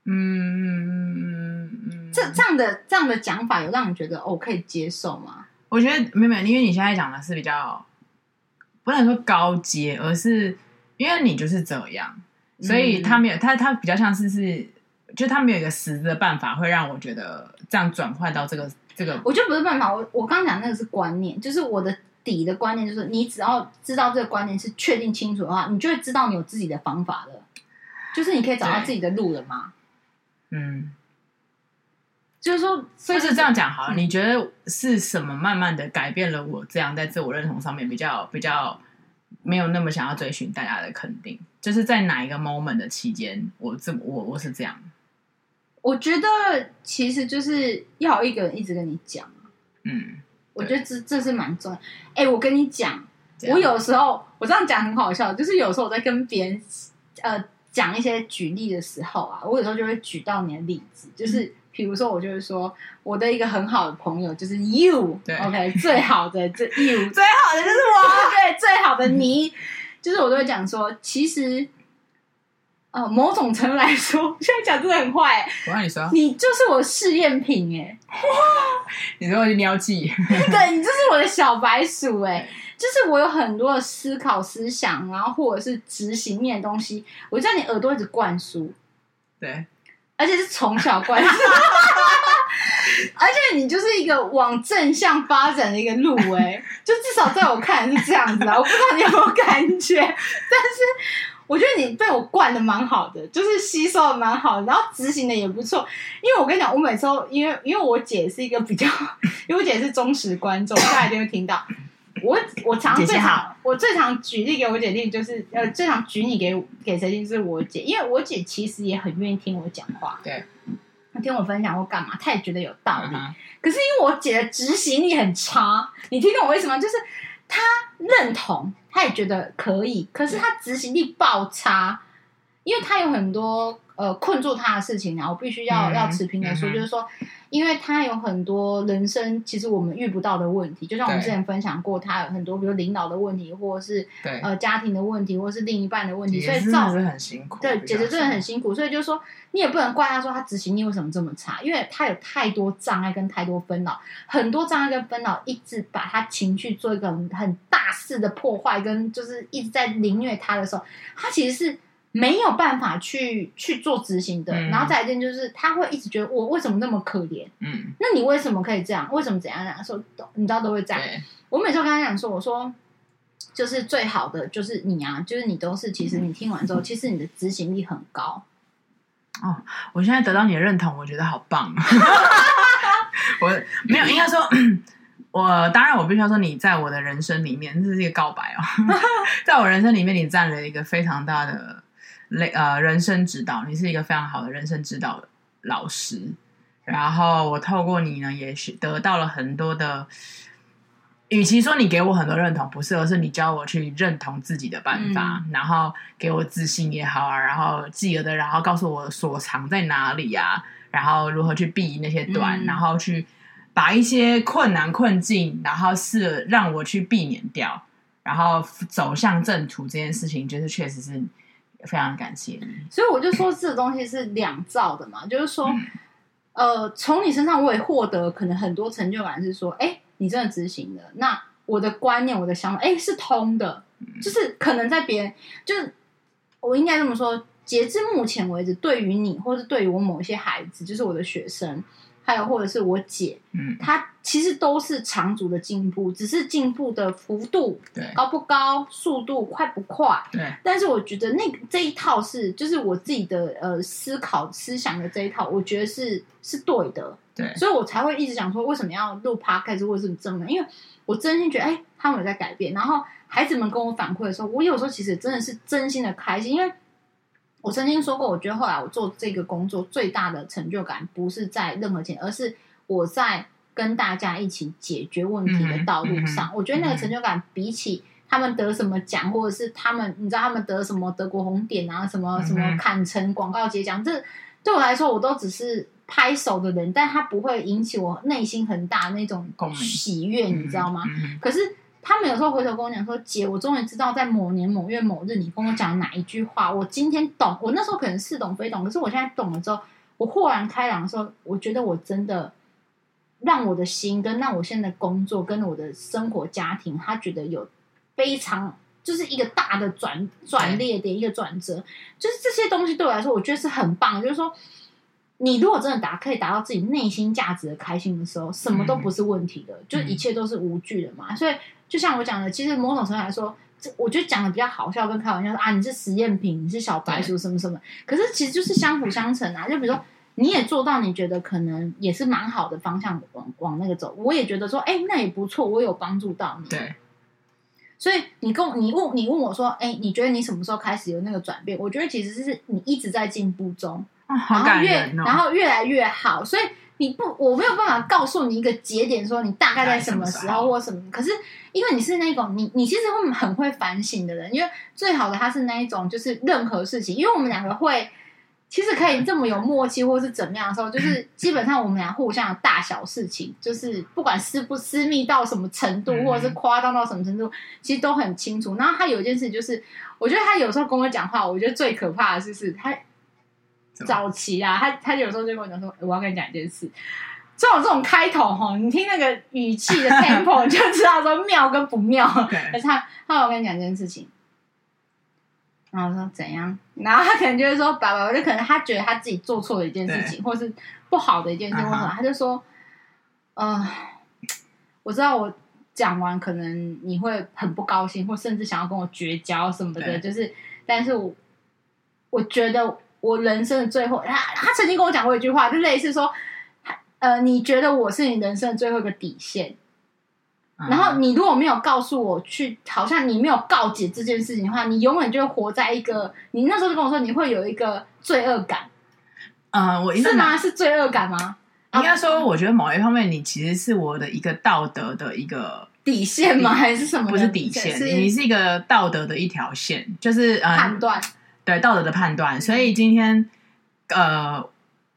嗯嗯，这这样的这样的讲法有让你觉得哦可以接受吗？我觉得没有没有，因为你现在讲的是比较。不能说高阶，而是因为你就是这样，所以他没有他他比较像是是，就他没有一个实质的办法会让我觉得这样转换到这个这个。我觉得不是办法，我我刚刚讲那个是观念，就是我的底的观念，就是你只要知道这个观念是确定清楚的话，你就会知道你有自己的方法了，就是你可以找到自己的路了嘛。嗯。就是说，所以是这样讲好了。你觉得是什么慢慢的改变了我这样在自我认同上面比较比较没有那么想要追寻大家的肯定？就是在哪一个 moment 的期间，我这我我是这样。我觉得其实就是要一个人一直跟你讲。嗯，我觉得这这是蛮重要。哎、欸，我跟你讲，我有时候我这样讲很好笑，就是有时候我在跟别人呃讲一些举例的时候啊，我有时候就会举到你的例子，就是。嗯比如说，我就是说，我的一个很好的朋友就是 you，对，OK，最好的这 you，最好的就是我，对，最好的你，就是我都会讲说，其实，呃，某种程度来说，现在讲真的很坏。我让你说，你就是我试验品，哎，哇，你说我是喵记，对，你就是我的小白鼠，哎，就是我有很多的思考、思想，然后或者是执行面的东西，我在你耳朵一直灌输，对。而且是从小关系，而且你就是一个往正向发展的一个路哎，就至少在我看来是这样子啊，我不知道你有没有感觉，但是我觉得你被我惯的蛮好的，就是吸收的蛮好，然后执行的也不错。因为我跟你讲，我每次都因为因为我姐是一个比较，因为我姐是忠实观众，大家一定会听到。我我常最常我最常举例给我姐听，就是呃最常举你给给谁听，就是我姐，因为我姐其实也很愿意听我讲话，对，听我分享或干嘛，她也觉得有道理。Uh-huh. 可是因为我姐的执行力很差，你听懂我为什么？就是她认同，她也觉得可以，可是她执行力爆差，因为她有很多呃困住她的事情，然后我必须要、嗯、要持平的说，嗯、就是说。因为他有很多人生，其实我们遇不到的问题，就像我们之前分享过，他有很多，比如领导的问题，或者是呃家庭的问题，或者是另一半的问题，所以造成很辛苦。对，姐姐真的很辛苦，所以就是说，你也不能怪他说他执行力为什么这么差，因为他有太多障碍跟太多纷扰，很多障碍跟纷扰一直把他情绪做一个很大肆的破坏，跟就是一直在凌虐他的时候，他其实是。没有办法去去做执行的，嗯、然后再一件就是他会一直觉得我为什么那么可怜？嗯，那你为什么可以这样？为什么怎样样说？你知道都会这样。我每次跟他讲说，我说就是最好的就是你啊，就是你都是其实你听完之后，嗯、其实你的执行力很高。哦，我现在得到你的认同，我觉得好棒。我没有应该说，我当然我必须要说，你在我的人生里面，这是一个告白哦，在我人生里面，你占了一个非常大的。类呃，人生指导，你是一个非常好的人生指导老师。然后我透过你呢，也是得到了很多的。与其说你给我很多认同，不是，而是你教我去认同自己的办法，嗯、然后给我自信也好啊，然后继而的，然后告诉我所藏在哪里呀、啊，然后如何去避那些短，嗯、然后去把一些困难困境，然后是让我去避免掉，然后走向正途这件事情，就是确实是。非常感谢你，所以我就说这个东西是两造的嘛，就是说，呃，从你身上我也获得可能很多成就感，是说，哎，你真的执行了，那我的观念、我的想法，哎，是通的，就是可能在别人，就是我应该这么说，截至目前为止，对于你，或是对于我某一些孩子，就是我的学生。还有或者是我姐，嗯，她其实都是长足的进步，只是进步的幅度，对，高不高，速度快不快，对。但是我觉得那个这一套是，就是我自己的呃思考思想的这一套，我觉得是是对的，对。所以我才会一直想说，为什么要录 podcast 或者是这么，因为我真心觉得，哎，他们有在改变。然后孩子们跟我反馈的时候，我有时候其实真的是真心的开心，因为。我曾经说过，我觉得后来我做这个工作最大的成就感，不是在任何钱，而是我在跟大家一起解决问题的道路上。嗯嗯、我觉得那个成就感，比起他们得什么奖，或者是他们，你知道他们得什么德国红点啊，什么什么坎城广告节奖，这对我来说，我都只是拍手的人，但他不会引起我内心很大那种喜悦，你知道吗？可是。他们有时候回头跟我讲说：“姐，我终于知道在某年某月某日，你跟我讲哪一句话，我今天懂。我那时候可能似懂非懂，可是我现在懂了之后，我豁然开朗的时候，我觉得我真的让我的心跟让我现在的工作跟我的生活家庭，他觉得有非常就是一个大的转转裂点，一个转折，就是这些东西对我来说，我觉得是很棒。就是说，你如果真的达可以达到自己内心价值的开心的时候，什么都不是问题的，嗯、就一切都是无惧的嘛。所以，就像我讲的，其实某种程度来说，这我觉得讲的比较好笑跟开玩笑说啊，你是实验品，你是小白鼠什么什么，可是其实就是相辅相成啊。就比如说。你也做到，你觉得可能也是蛮好的方向往往那个走。我也觉得说，哎、欸，那也不错，我有帮助到你。对。所以你跟我你问你问我说，哎、欸，你觉得你什么时候开始有那个转变？我觉得其实是你一直在进步中，哦、好感人哦、然后越然后越来越好。所以你不，我没有办法告诉你一个节点，说你大概在什么时候或什么。可是因为你是那种你你其实会很会反省的人，因为最好的他是那一种，就是任何事情，因为我们两个会。其实可以这么有默契，或是怎么样的时候，就是基本上我们俩互相的大小事情，就是不管私不私密到什么程度，或者是夸张到什么程度，其实都很清楚。然后他有一件事，就是我觉得他有时候跟我讲话，我觉得最可怕的就，是他早期啊，他他有时候就跟我讲说：“我要跟你讲一件事。”这种这种开头哈，你听那个语气的 tempo 就知道说妙跟不妙。可是他他要跟你讲一件事情。然后我说怎样？然后他可能就会说：“爸爸，我就可能他觉得他自己做错了一件事情，或是不好的一件事情，或什么，他就说：‘呃，我知道我讲完可能你会很不高兴，或甚至想要跟我绝交什么的。’就是，但是我我觉得我人生的最后，他他曾经跟我讲过一句话，就类似说：‘呃，你觉得我是你人生的最后一个底线。’”然后你如果没有告诉我去，好像你没有告解这件事情的话，你永远就会活在一个，你那时候就跟我说你会有一个罪恶感。呃，我是吗？是罪恶感吗？应该说，我觉得某一方面，你其实是我的一个道德的一个底线吗？还是什么？不是底线，你是一个道德的一条线，就是呃，判断，对道德的判断。所以今天，呃。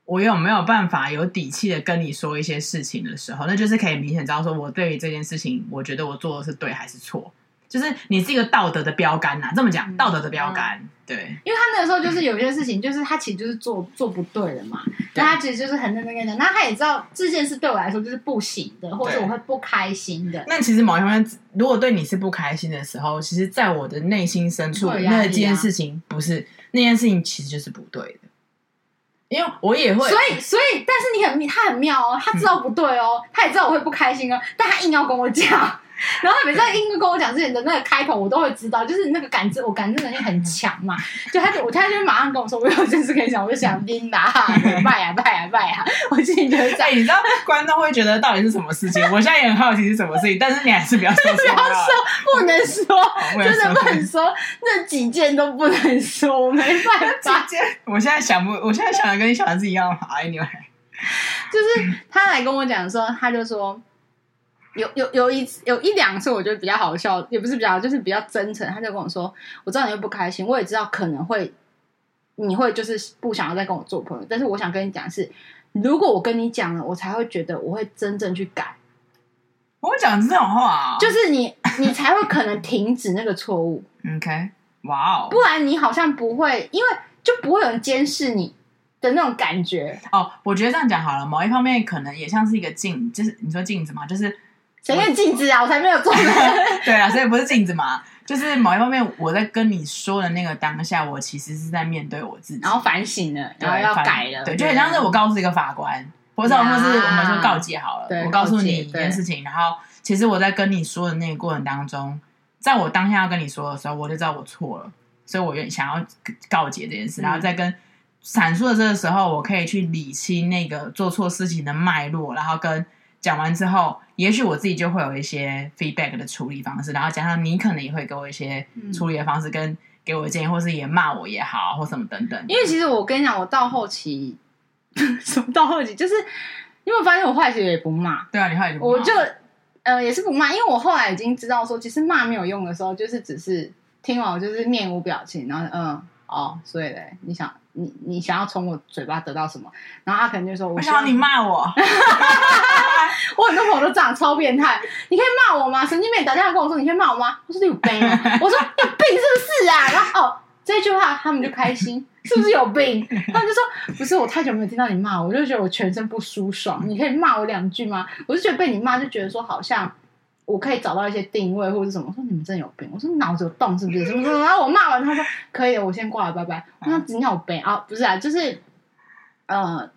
我有没有办法有底气的跟你说一些事情的时候，那就是可以明显知道说我对于这件事情，我觉得我做的是对还是错。就是你是一个道德的标杆呐、啊，这么讲，嗯、道德的标杆，嗯、对。因为他那个时候就是有些事情，就是他其实就是做做不对的嘛，那他其实就是很认真跟你讲，那他也知道这件事对我来说就是不行的，或者我会不开心的。那其实某一方面，如果对你是不开心的时候，其实，在我的内心深处，那件事情不是那件事情，其实就是不对的。因为我也会，所以所以，但是你很他很妙哦，他知道不对哦，嗯、他也知道我会不开心哦，但他硬要跟我讲。然后他每次硬跟我讲之前的那个开头，我都会知道，就是那个感知，我感知能力很强嘛。就他就我他就马上跟我说，我有件事可以讲，我就想叮呐，拜呀拜呀拜呀，我心里就是在，你知道观众会觉得到底是什么事情？我现在也很好奇是什么事情，但是你还是不要说，不要说，不能说，真的不能说，那几件都不能说，我没办法。我现在想不，我现在想的跟你想的是一样的。Anyway，就是他来跟我讲的时候，他就说。有有有一次有一两次，我觉得比较好笑，也不是比较，就是比较真诚。他就跟我说：“我知道你会不开心，我也知道可能会你会就是不想要再跟我做朋友。但是我想跟你讲的是，如果我跟你讲了，我才会觉得我会真正去改。我讲这种话啊，就是你你才会可能停止那个错误。OK，哇哦，不然你好像不会，因为就不会有人监视你的那种感觉。哦，我觉得这样讲好了，某一方面可能也像是一个镜，就是你说镜子嘛，就是。谁跟镜子啊？我才没有做呢。对啊，所以不是镜子嘛，就是某一方面，我在跟你说的那个当下，我其实是在面对我自己，然后反省了，然后要改了。对，就很像是我告诉一个法官，或者或是我们说告诫好了，我告诉你一件事情，然后其实我在跟你说的那个过程当中，在我当下要跟你说的时候，我就知道我错了，所以我愿想要告诫这件事，然后再跟阐述的这个时候，我可以去理清那个做错事情的脉络，然后跟。讲完之后，也许我自己就会有一些 feedback 的处理方式，然后加上你可能也会给我一些处理的方式，跟给我的建议，或是也骂我也好，或什么等等。因为其实我跟你讲，我到后期，什么到后期，就是因为我发现我后来其实也不骂。对啊，你后来我就呃也是不骂，因为我后来已经知道说，其实骂没有用的时候，就是只是听完我就是面无表情，然后嗯哦，所以嘞，你想。你你想要从我嘴巴得到什么？然后他可能就说：“我想要你骂我。”我很多朋友都长得超变态，你可以骂我吗？神经病打电话跟我说：“你可以骂我吗？”我说：“你有病啊！”我说：“有病是不是啊？”然后哦，这句话他们就开心，是不是有病？他们就说：“不是，我太久没有听到你骂我，我就觉得我全身不舒爽。你可以骂我两句吗？”我就觉得被你骂，就觉得说好像。我可以找到一些定位或者什么。我说你们真有病，我说脑子有洞是不是？什么什么？然后我骂完他说可以，我先挂了，拜拜。我说你有病啊？不是啊，就是呃，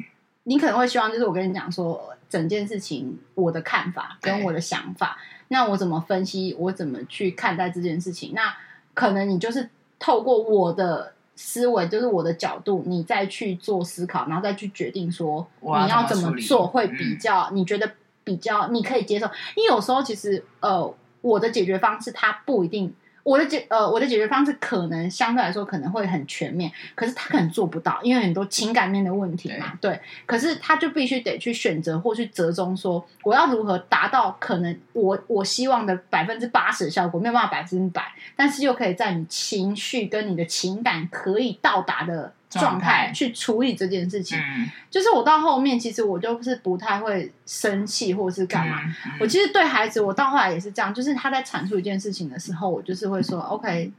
你可能会希望就是我跟你讲说整件事情我的看法跟我的想法，那我怎么分析，我怎么去看待这件事情？那可能你就是透过我的。思维就是我的角度，你再去做思考，然后再去决定说你要怎么做会比较，你觉得比较你可以接受。因为有时候其实呃，我的解决方式它不一定。我的解呃，我的解决方式可能相对来说可能会很全面，可是他可能做不到，因为很多情感面的问题嘛。对，对，可是他就必须得去选择或去折中，说我要如何达到可能我我希望的百分之八十的效果，没有办法百分之百，但是又可以在你情绪跟你的情感可以到达的。状态去处理这件事情，嗯，就是我到后面，其实我就是不太会生气或者是干嘛。我其实对孩子，我到后来也是这样，就是他在阐述一件事情的时候，我就是会说 OK，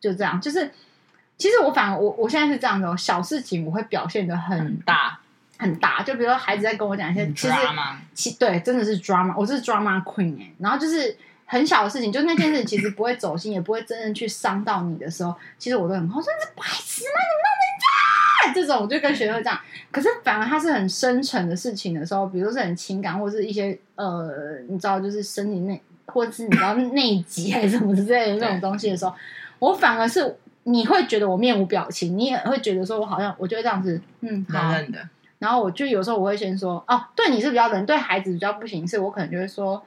就这样。就是其实我反而我我现在是这样的，小事情我会表现的很，很大很大。就比如说孩子在跟我讲一些，其实其对真的是 drama，我是 drama queen 哎，欸。然后就是很小的事情，就那件事情其实不会走心，也不会真正去伤到你的时候，其实我都很好，说你是白痴吗？这种我就跟学生会这样，可是反而他是很深沉的事情的时候，比如说是很情感，或者是一些呃，你知道，就是身体内，或者是你知道内急还是什么之类的那种东西的时候，我反而是你会觉得我面无表情，你也会觉得说我好像我就会这样子，嗯，好冷的。然后我就有时候我会先说，哦，对你是比较冷，对孩子比较不行，是我可能就会说，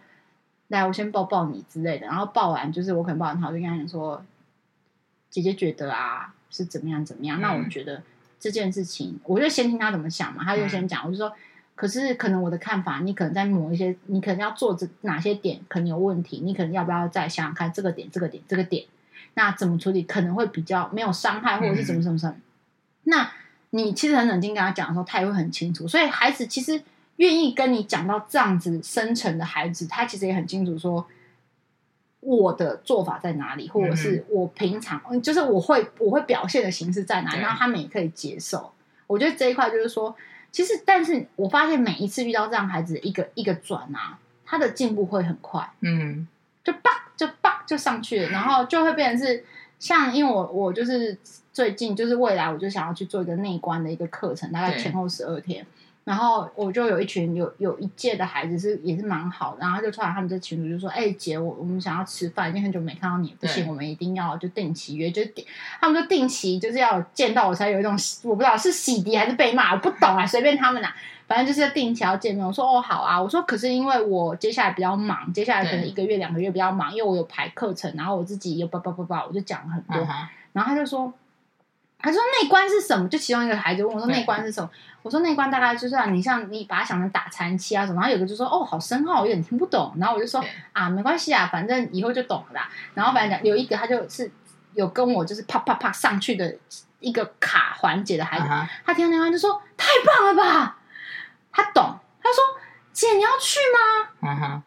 来，我先抱抱你之类的。然后抱完就是我可能抱完他，我就跟他讲说，姐姐觉得啊是怎么样怎么样，嗯、那我觉得。这件事情，我就先听他怎么想嘛。他就先讲，我就说，可是可能我的看法，你可能在某一些，你可能要做这哪些点可能有问题，你可能要不要再想想看这个点、这个点、这个点，那怎么处理可能会比较没有伤害，或者是怎么怎么怎么。那你其实很冷静跟他讲的时候，他也会很清楚。所以孩子其实愿意跟你讲到这样子深层的孩子，他其实也很清楚说。我的做法在哪里，或者是我平常、嗯、就是我会我会表现的形式在哪里，然后他们也可以接受。我觉得这一块就是说，其实，但是我发现每一次遇到这样孩子一个一个转啊，他的进步会很快，嗯，就叭就叭就上去了，然后就会变成是像，因为我我就是最近就是未来我就想要去做一个内观的一个课程，大概前后十二天。然后我就有一群有有一届的孩子是也是蛮好的，然后就突然他们在群组就说：“哎、欸，姐，我我们想要吃饭，已经很久没看到你，不行，我们一定要就定期约，就定他们就定期就是要见到我才有一种我不知道是洗涤还是被骂，我不懂啊，随便他们呐，反正就是要定期要见面。我说哦好啊，我说可是因为我接下来比较忙，接下来可能一个月两个月比较忙，因为我有排课程，然后我自己又叭叭叭叭，我就讲了很多，嗯、然后他就说。”他说内观是什么？就其中一个孩子问我说内观是什么？我说内观大概就是啊你像你把它想成打禅七啊什么。然后有个就说哦好深奥，我有点听不懂。然后我就说啊没关系啊，反正以后就懂了啦。然后反正有一个他就是有跟我就是啪啪啪上去的一个卡环节的孩子，他听到内观就说太棒了吧，他懂。他说姐你要去吗？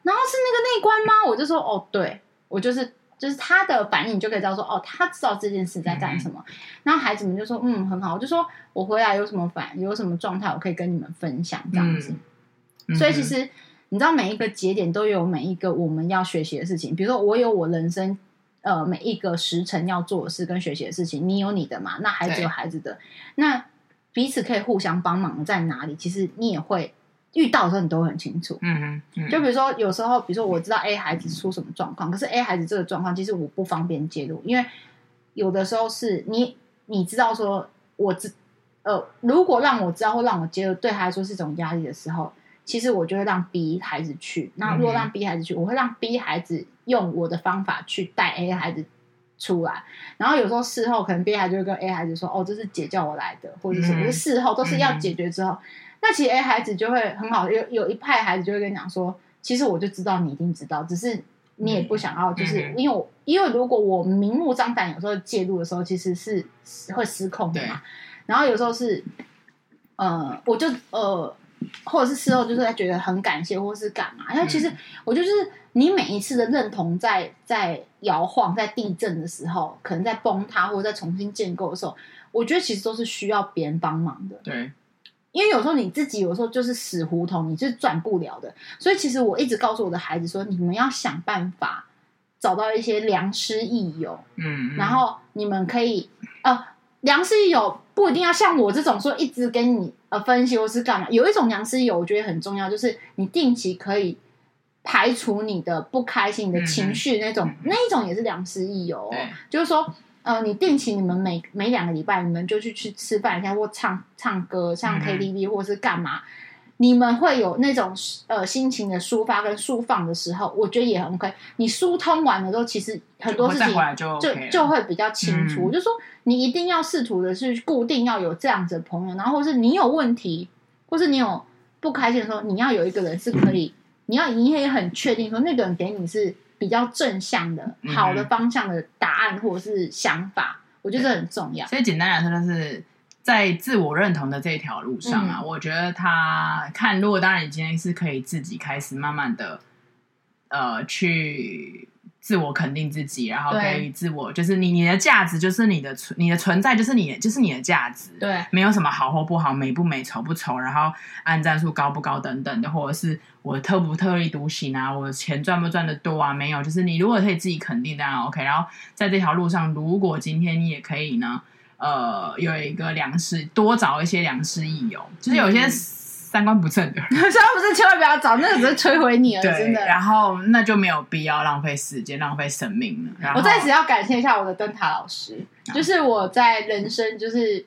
然后是那个内观吗？我就说哦对，我就是。就是他的反应，你就可以知道说，哦，他知道这件事在干什么。嗯、然后孩子们就说，嗯，很好。我就说我回来有什么反，有什么状态，我可以跟你们分享这样子。嗯、所以其实你知道，每一个节点都有每一个我们要学习的事情。比如说，我有我人生呃每一个时辰要做的事跟学习的事情，你有你的嘛？那孩子有孩子的，那彼此可以互相帮忙在哪里？其实你也会。遇到的时候你都会很清楚，嗯嗯，就比如说有时候，比如说我知道 A 孩子出什么状况，可是 A 孩子这个状况其实我不方便介入，因为有的时候是你你知道说我知呃，如果让我知道或让我介入，对他来说是一种压力的时候，其实我就会让 B 孩子去。那如果让 B 孩子去，我会让 B 孩子用我的方法去带 A 孩子出来。然后有时候事后可能 B 孩子就会跟 A 孩子说：“哦，这是姐叫我来的，或者什么。”事后都是要解决之后。那其实 A 孩子就会很好，有有一派孩子就会跟你讲说，其实我就知道你一定知道，只是你也不想要，就是因为我因为如果我明目张胆有时候介入的时候，其实是会失控的嘛。然后有时候是，呃，我就呃，或者是事后就是在觉得很感谢，或是干嘛。因为其实我就是你每一次的认同在，在在摇晃，在地震的时候，可能在崩塌或者在重新建构的时候，我觉得其实都是需要别人帮忙的。对。因为有时候你自己有时候就是死胡同，你是转不了的。所以其实我一直告诉我的孩子说，你们要想办法找到一些良师益友，嗯，然后你们可以呃，良师益友不一定要像我这种说一直跟你呃分析或是干嘛。有一种良师益友，我觉得很重要，就是你定期可以排除你的不开心你的情绪那种，嗯、那一种也是良师益友，哦。就是说。呃，你定期你们每每两个礼拜，你们就去去吃饭一下，或唱唱歌，像 KTV，或是干嘛？嗯、你们会有那种呃心情的抒发跟抒放的时候，我觉得也很 OK。你疏通完了之后，其实很多事情就就，会比较清楚。嗯、就说你一定要试图的是固定要有这样子的朋友，然后或是你有问题，或是你有不开心的时候，你要有一个人是可以，你要你也很确定说那个人给你是。比较正向的、好的方向的答案或者是想法，嗯、我觉得这很重要。所以简单来说，就是在自我认同的这条路上啊，嗯、我觉得他看，如果当然你今天是可以自己开始慢慢的，呃，去。自我肯定自己，然后给予自我，就是你你的价值就是你的存你的存在就是你的就是你的价值，对，没有什么好或不好，美不美，丑不丑，然后按赞数高不高等等的，或者是我特不特立独行啊，我钱赚不赚的多啊，没有，就是你如果可以自己肯定，当然 OK。然后在这条路上，如果今天你也可以呢，呃，有一个良师，多找一些良师益友，就是有些。嗯三观不正的人，三观不正千万不要找，那个只是摧毁你了，对真的。然后那就没有必要浪费时间、浪费生命了。我在此要感谢一下我的灯塔老师，啊、就是我在人生就是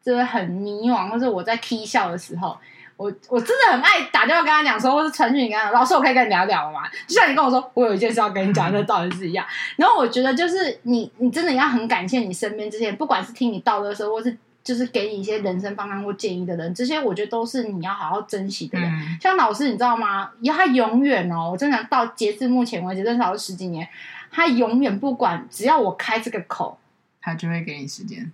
就是很迷惘，或是我在 K 笑的时候，我我真的很爱打电话跟他讲说，或是传讯跟他讲，老师我可以跟你聊聊吗？就像你跟我说，我有一件事要跟你讲，那到底是一样。然后我觉得就是你，你真的要很感谢你身边这些人，不管是听你道德的时候，或是。就是给你一些人生方向或建议的人，这些我觉得都是你要好好珍惜的人。嗯、像老师，你知道吗？要他永远哦，我真的到截至目前为止认识老师十几年，他永远不管，只要我开这个口，他就会给你时间。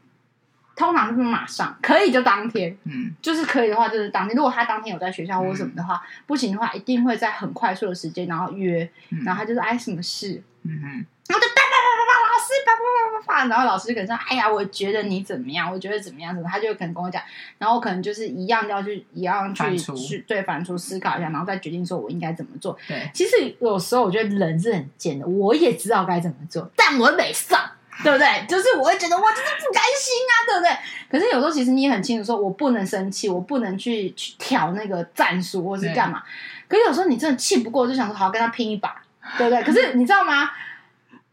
通常就是马上可以就当天，嗯，就是可以的话就是当天。如果他当天有在学校或什么的话，嗯、不行的话，一定会在很快速的时间然后约，嗯、然后他就是哎什么事，嗯哼，然后就。啪啪啪啪啪，然后老师就可能说：“哎呀，我觉得你怎么样？我觉得怎么样？什么？”他就可能跟我讲，然后我可能就是一样要去，一样去出去对反刍思考一下，然后再决定说我应该怎么做。对，其实有时候我觉得人是很贱的，我也知道该怎么做，但我没上，对不对？就是我会觉得我真的不甘心啊，对不对？可是有时候其实你也很清楚，说我不能生气，我不能去去挑那个战术或是干嘛。可是有时候你真的气不过，就想说好跟他拼一把，对不对？可是你知道吗？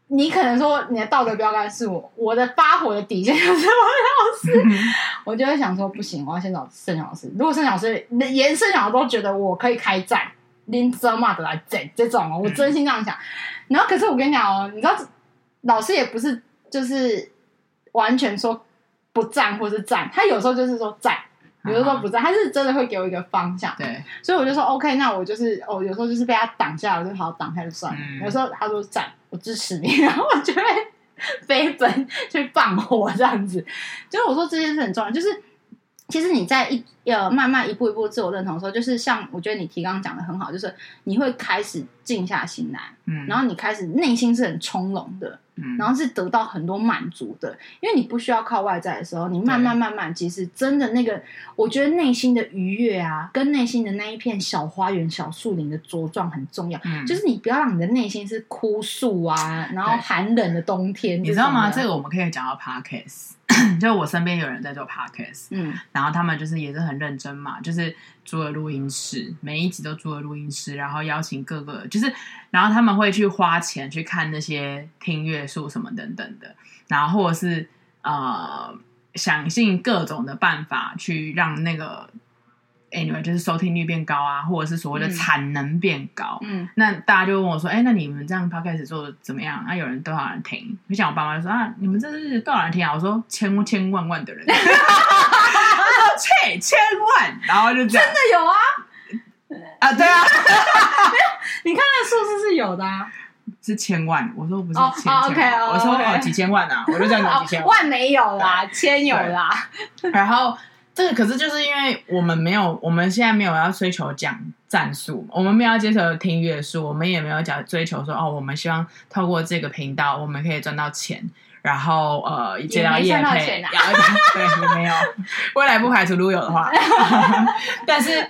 你可能说你的道德标杆是我，我的发火的底线就是王老师，我就会想说不行，我要先找盛老师。如果盛老师连盛老师都觉得我可以开战，连这么的来战这种哦，我真心这样想。然后可是我跟你讲哦，你知道老师也不是就是完全说不赞或是赞，他有时候就是说战。比如说不在，他是真的会给我一个方向，对，所以我就说 OK，那我就是哦，有时候就是被他挡下来，我就好好挡开就算了。嗯、有时候他说在，我支持你，然后我就会 飞奔去放火这样子。就是我说这件事很重要，就是其实你在一呃慢慢一步一步自我认同的时候，就是像我觉得你提刚刚讲的很好，就是你会开始静下心来，嗯，然后你开始内心是很从容的。然后是得到很多满足的，因为你不需要靠外在的时候，你慢慢慢慢，其实真的那个，我觉得内心的愉悦啊，跟内心的那一片小花园、小树林的茁壮很重要。嗯，就是你不要让你的内心是枯树啊，然后寒冷的冬天。你知道吗？这个我们可以讲到 Podcast。就我身边有人在做 podcast，嗯，然后他们就是也是很认真嘛，就是租了录音室，每一集都租了录音室，然后邀请各个，就是然后他们会去花钱去看那些听乐数什么等等的，然后或者是呃想尽各种的办法去让那个。Anyway，就是收听率变高啊，或者是所谓的产能变高。嗯，那大家就问我说：“哎、欸，那你们这样 Podcast 做的怎么样？那、啊、有人多少人听？”就像我爸妈就说：“啊，你们这是多少人听啊？”我说：“千千万万的人。”千千万，然后就这样。真的有啊？啊，对啊。你看那数字是有的啊，是千万。我说不是千千万，oh, okay, oh, 我说哦几千万啊，我就这样讲几千万。万没有啦，千有啦。然后。这个可是就是因为我们没有，我们现在没有要追求讲战术，我们没有要接受听月数，我们也没有讲追求说哦，我们希望透过这个频道，我们可以赚到钱，然后呃接到业配，然后对，也没有，未来不排除如果有的话，但是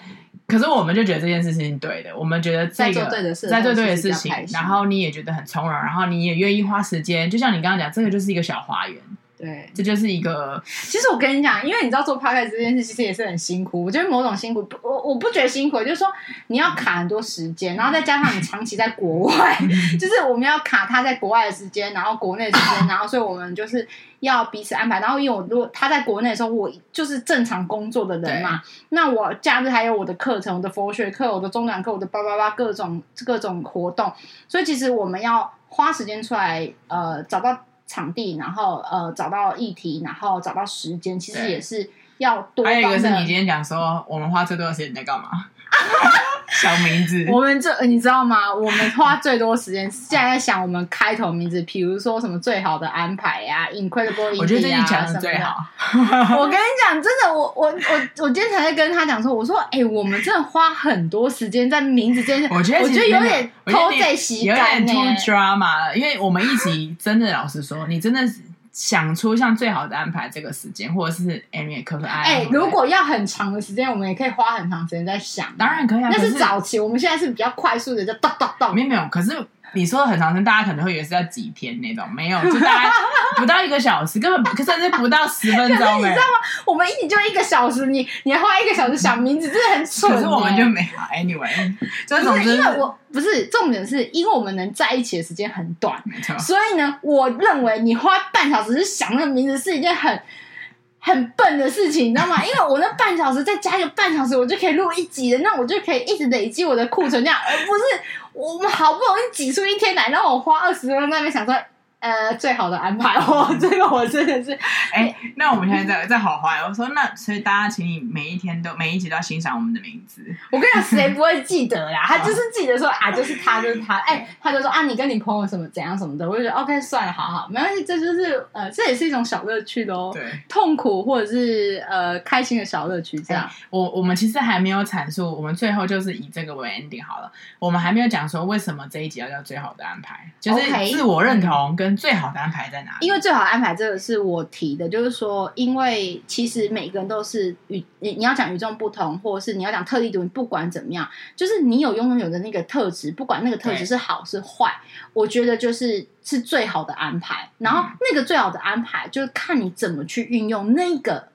可是我们就觉得这件事情对的，我们觉得这个在做对的事，在做对的事情，然后你也觉得很从容，然后你也愿意花时间，就像你刚刚讲，这个就是一个小花园。对，这就是一个。其实我跟你讲，因为你知道做 podcast 这件事，其实也是很辛苦。我觉得某种辛苦，我我不觉得辛苦，就是说你要卡很多时间，然后再加上你长期在国外，就是我们要卡他在国外的时间，然后国内的时间，然后所以我们就是要彼此安排。然后因为我如果他在国内的时候，我就是正常工作的人嘛，那我假日还有我的课程、我的佛学课、我的中短课、我的叭叭叭各种各种活动，所以其实我们要花时间出来，呃，找到。场地，然后呃找到议题，然后找到时间，其实也是要多。还有一个是你今天讲说，我们花最多的时间在干嘛？想名字，我们这你知道吗？我们花最多时间现在在想我们开头名字，比如说什么最好的安排呀、啊、，Incredible，我觉得这一讲的最好。我跟你讲，真的，我我我我今天才在跟他讲说，我说，哎、欸，我们真的花很多时间在名字这件事，我觉得我觉得有点偷在洗感呢，有点 too drama，因为我们一起真的老实说，你真的是。想出像最好的安排这个时间，或者是 Amy 可可爱。哎、欸，如果要很长的时间，我们也可以花很长时间在想。当然可以啊，那是早期，我们现在是比较快速的，就咚咚咚。没有没有，可是。你说的很长时间，大家可能会以为是要几天那种，没有，就大概 不到一个小时，根本甚至不到十分钟。你知道吗？我们一起就一个小时，你你还花一个小时想名字，真的很蠢。可是我们就没有，anyway，就是总之，因为我不是重点，是因为我们能在一起的时间很短，所以呢，我认为你花半小时去想那个名字是一件很。很笨的事情，你知道吗？因为我那半小时再加一个半小时，我就可以录一集的，那我就可以一直累积我的库存量，而不是我们好不容易挤出一天来，让我花二十分钟在那边想说。呃，最好的安排 哦，这个我真的是，哎、欸，那我们现在在在好坏。我说那，所以大家请你每一天都每一集都要欣赏我们的名字。我跟你讲，谁 不会记得啦？他就是记得说啊，就是他，就是他。哎、欸，他就说啊，你跟你朋友什么怎样什么的，我就觉得 OK，算了，好好，没关系，这就是呃，这也是一种小乐趣的哦。对，痛苦或者是呃开心的小乐趣，这样。欸、我我们其实还没有阐述，我们最后就是以这个为 ending 好了。我们还没有讲说为什么这一集要叫最好的安排，就是自我认同跟。最好的安排在哪里？因为最好的安排这个是我提的，就是说，因为其实每个人都是与你你要讲与众不同，或者是你要讲特立独行，不管怎么样，就是你有拥有的那个特质，不管那个特质是好是坏，我觉得就是是最好的安排。然后那个最好的安排，就是看你怎么去运用那个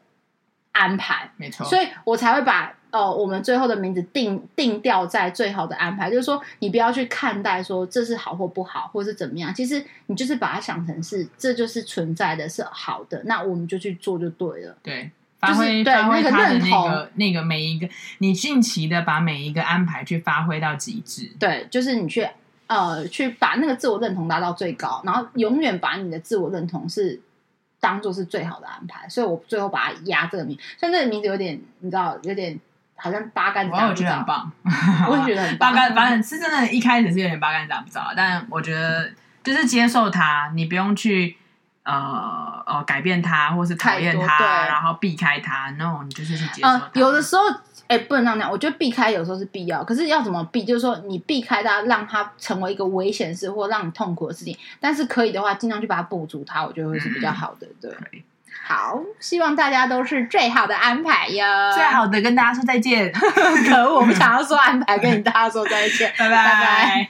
安排，没错。所以我才会把。哦，我们最后的名字定定调在最好的安排，就是说你不要去看待说这是好或不好，或是怎么样。其实你就是把它想成是，这就是存在的，是好的，那我们就去做就对了。对，发挥、就是、对发挥他的那个那个那个每一个，你尽情的把每一个安排去发挥到极致。对，就是你去呃去把那个自我认同达到最高，然后永远把你的自我认同是当做是最好的安排。所以我最后把它压这个名，虽然这个名字有点你知道有点。好像八竿子打不着，我觉得很棒，我也觉得很棒。八竿，反正是真的，一开始是有点八竿子打不着，但我觉得就是接受它，你不用去呃呃改变它，或是讨厌它，然后避开它。No，你就是去接受有的时候，哎、欸，不能那样。我觉得避开有时候是必要，可是要怎么避？就是说，你避开它，让它成为一个危险事或让你痛苦的事情。但是可以的话，尽量去把它补足它，我觉得会是比较好的。对。嗯好，希望大家都是最好的安排哟。最好的，跟大家说再见。可恶，我不想要说安排，跟你大家说再见，拜拜。拜拜。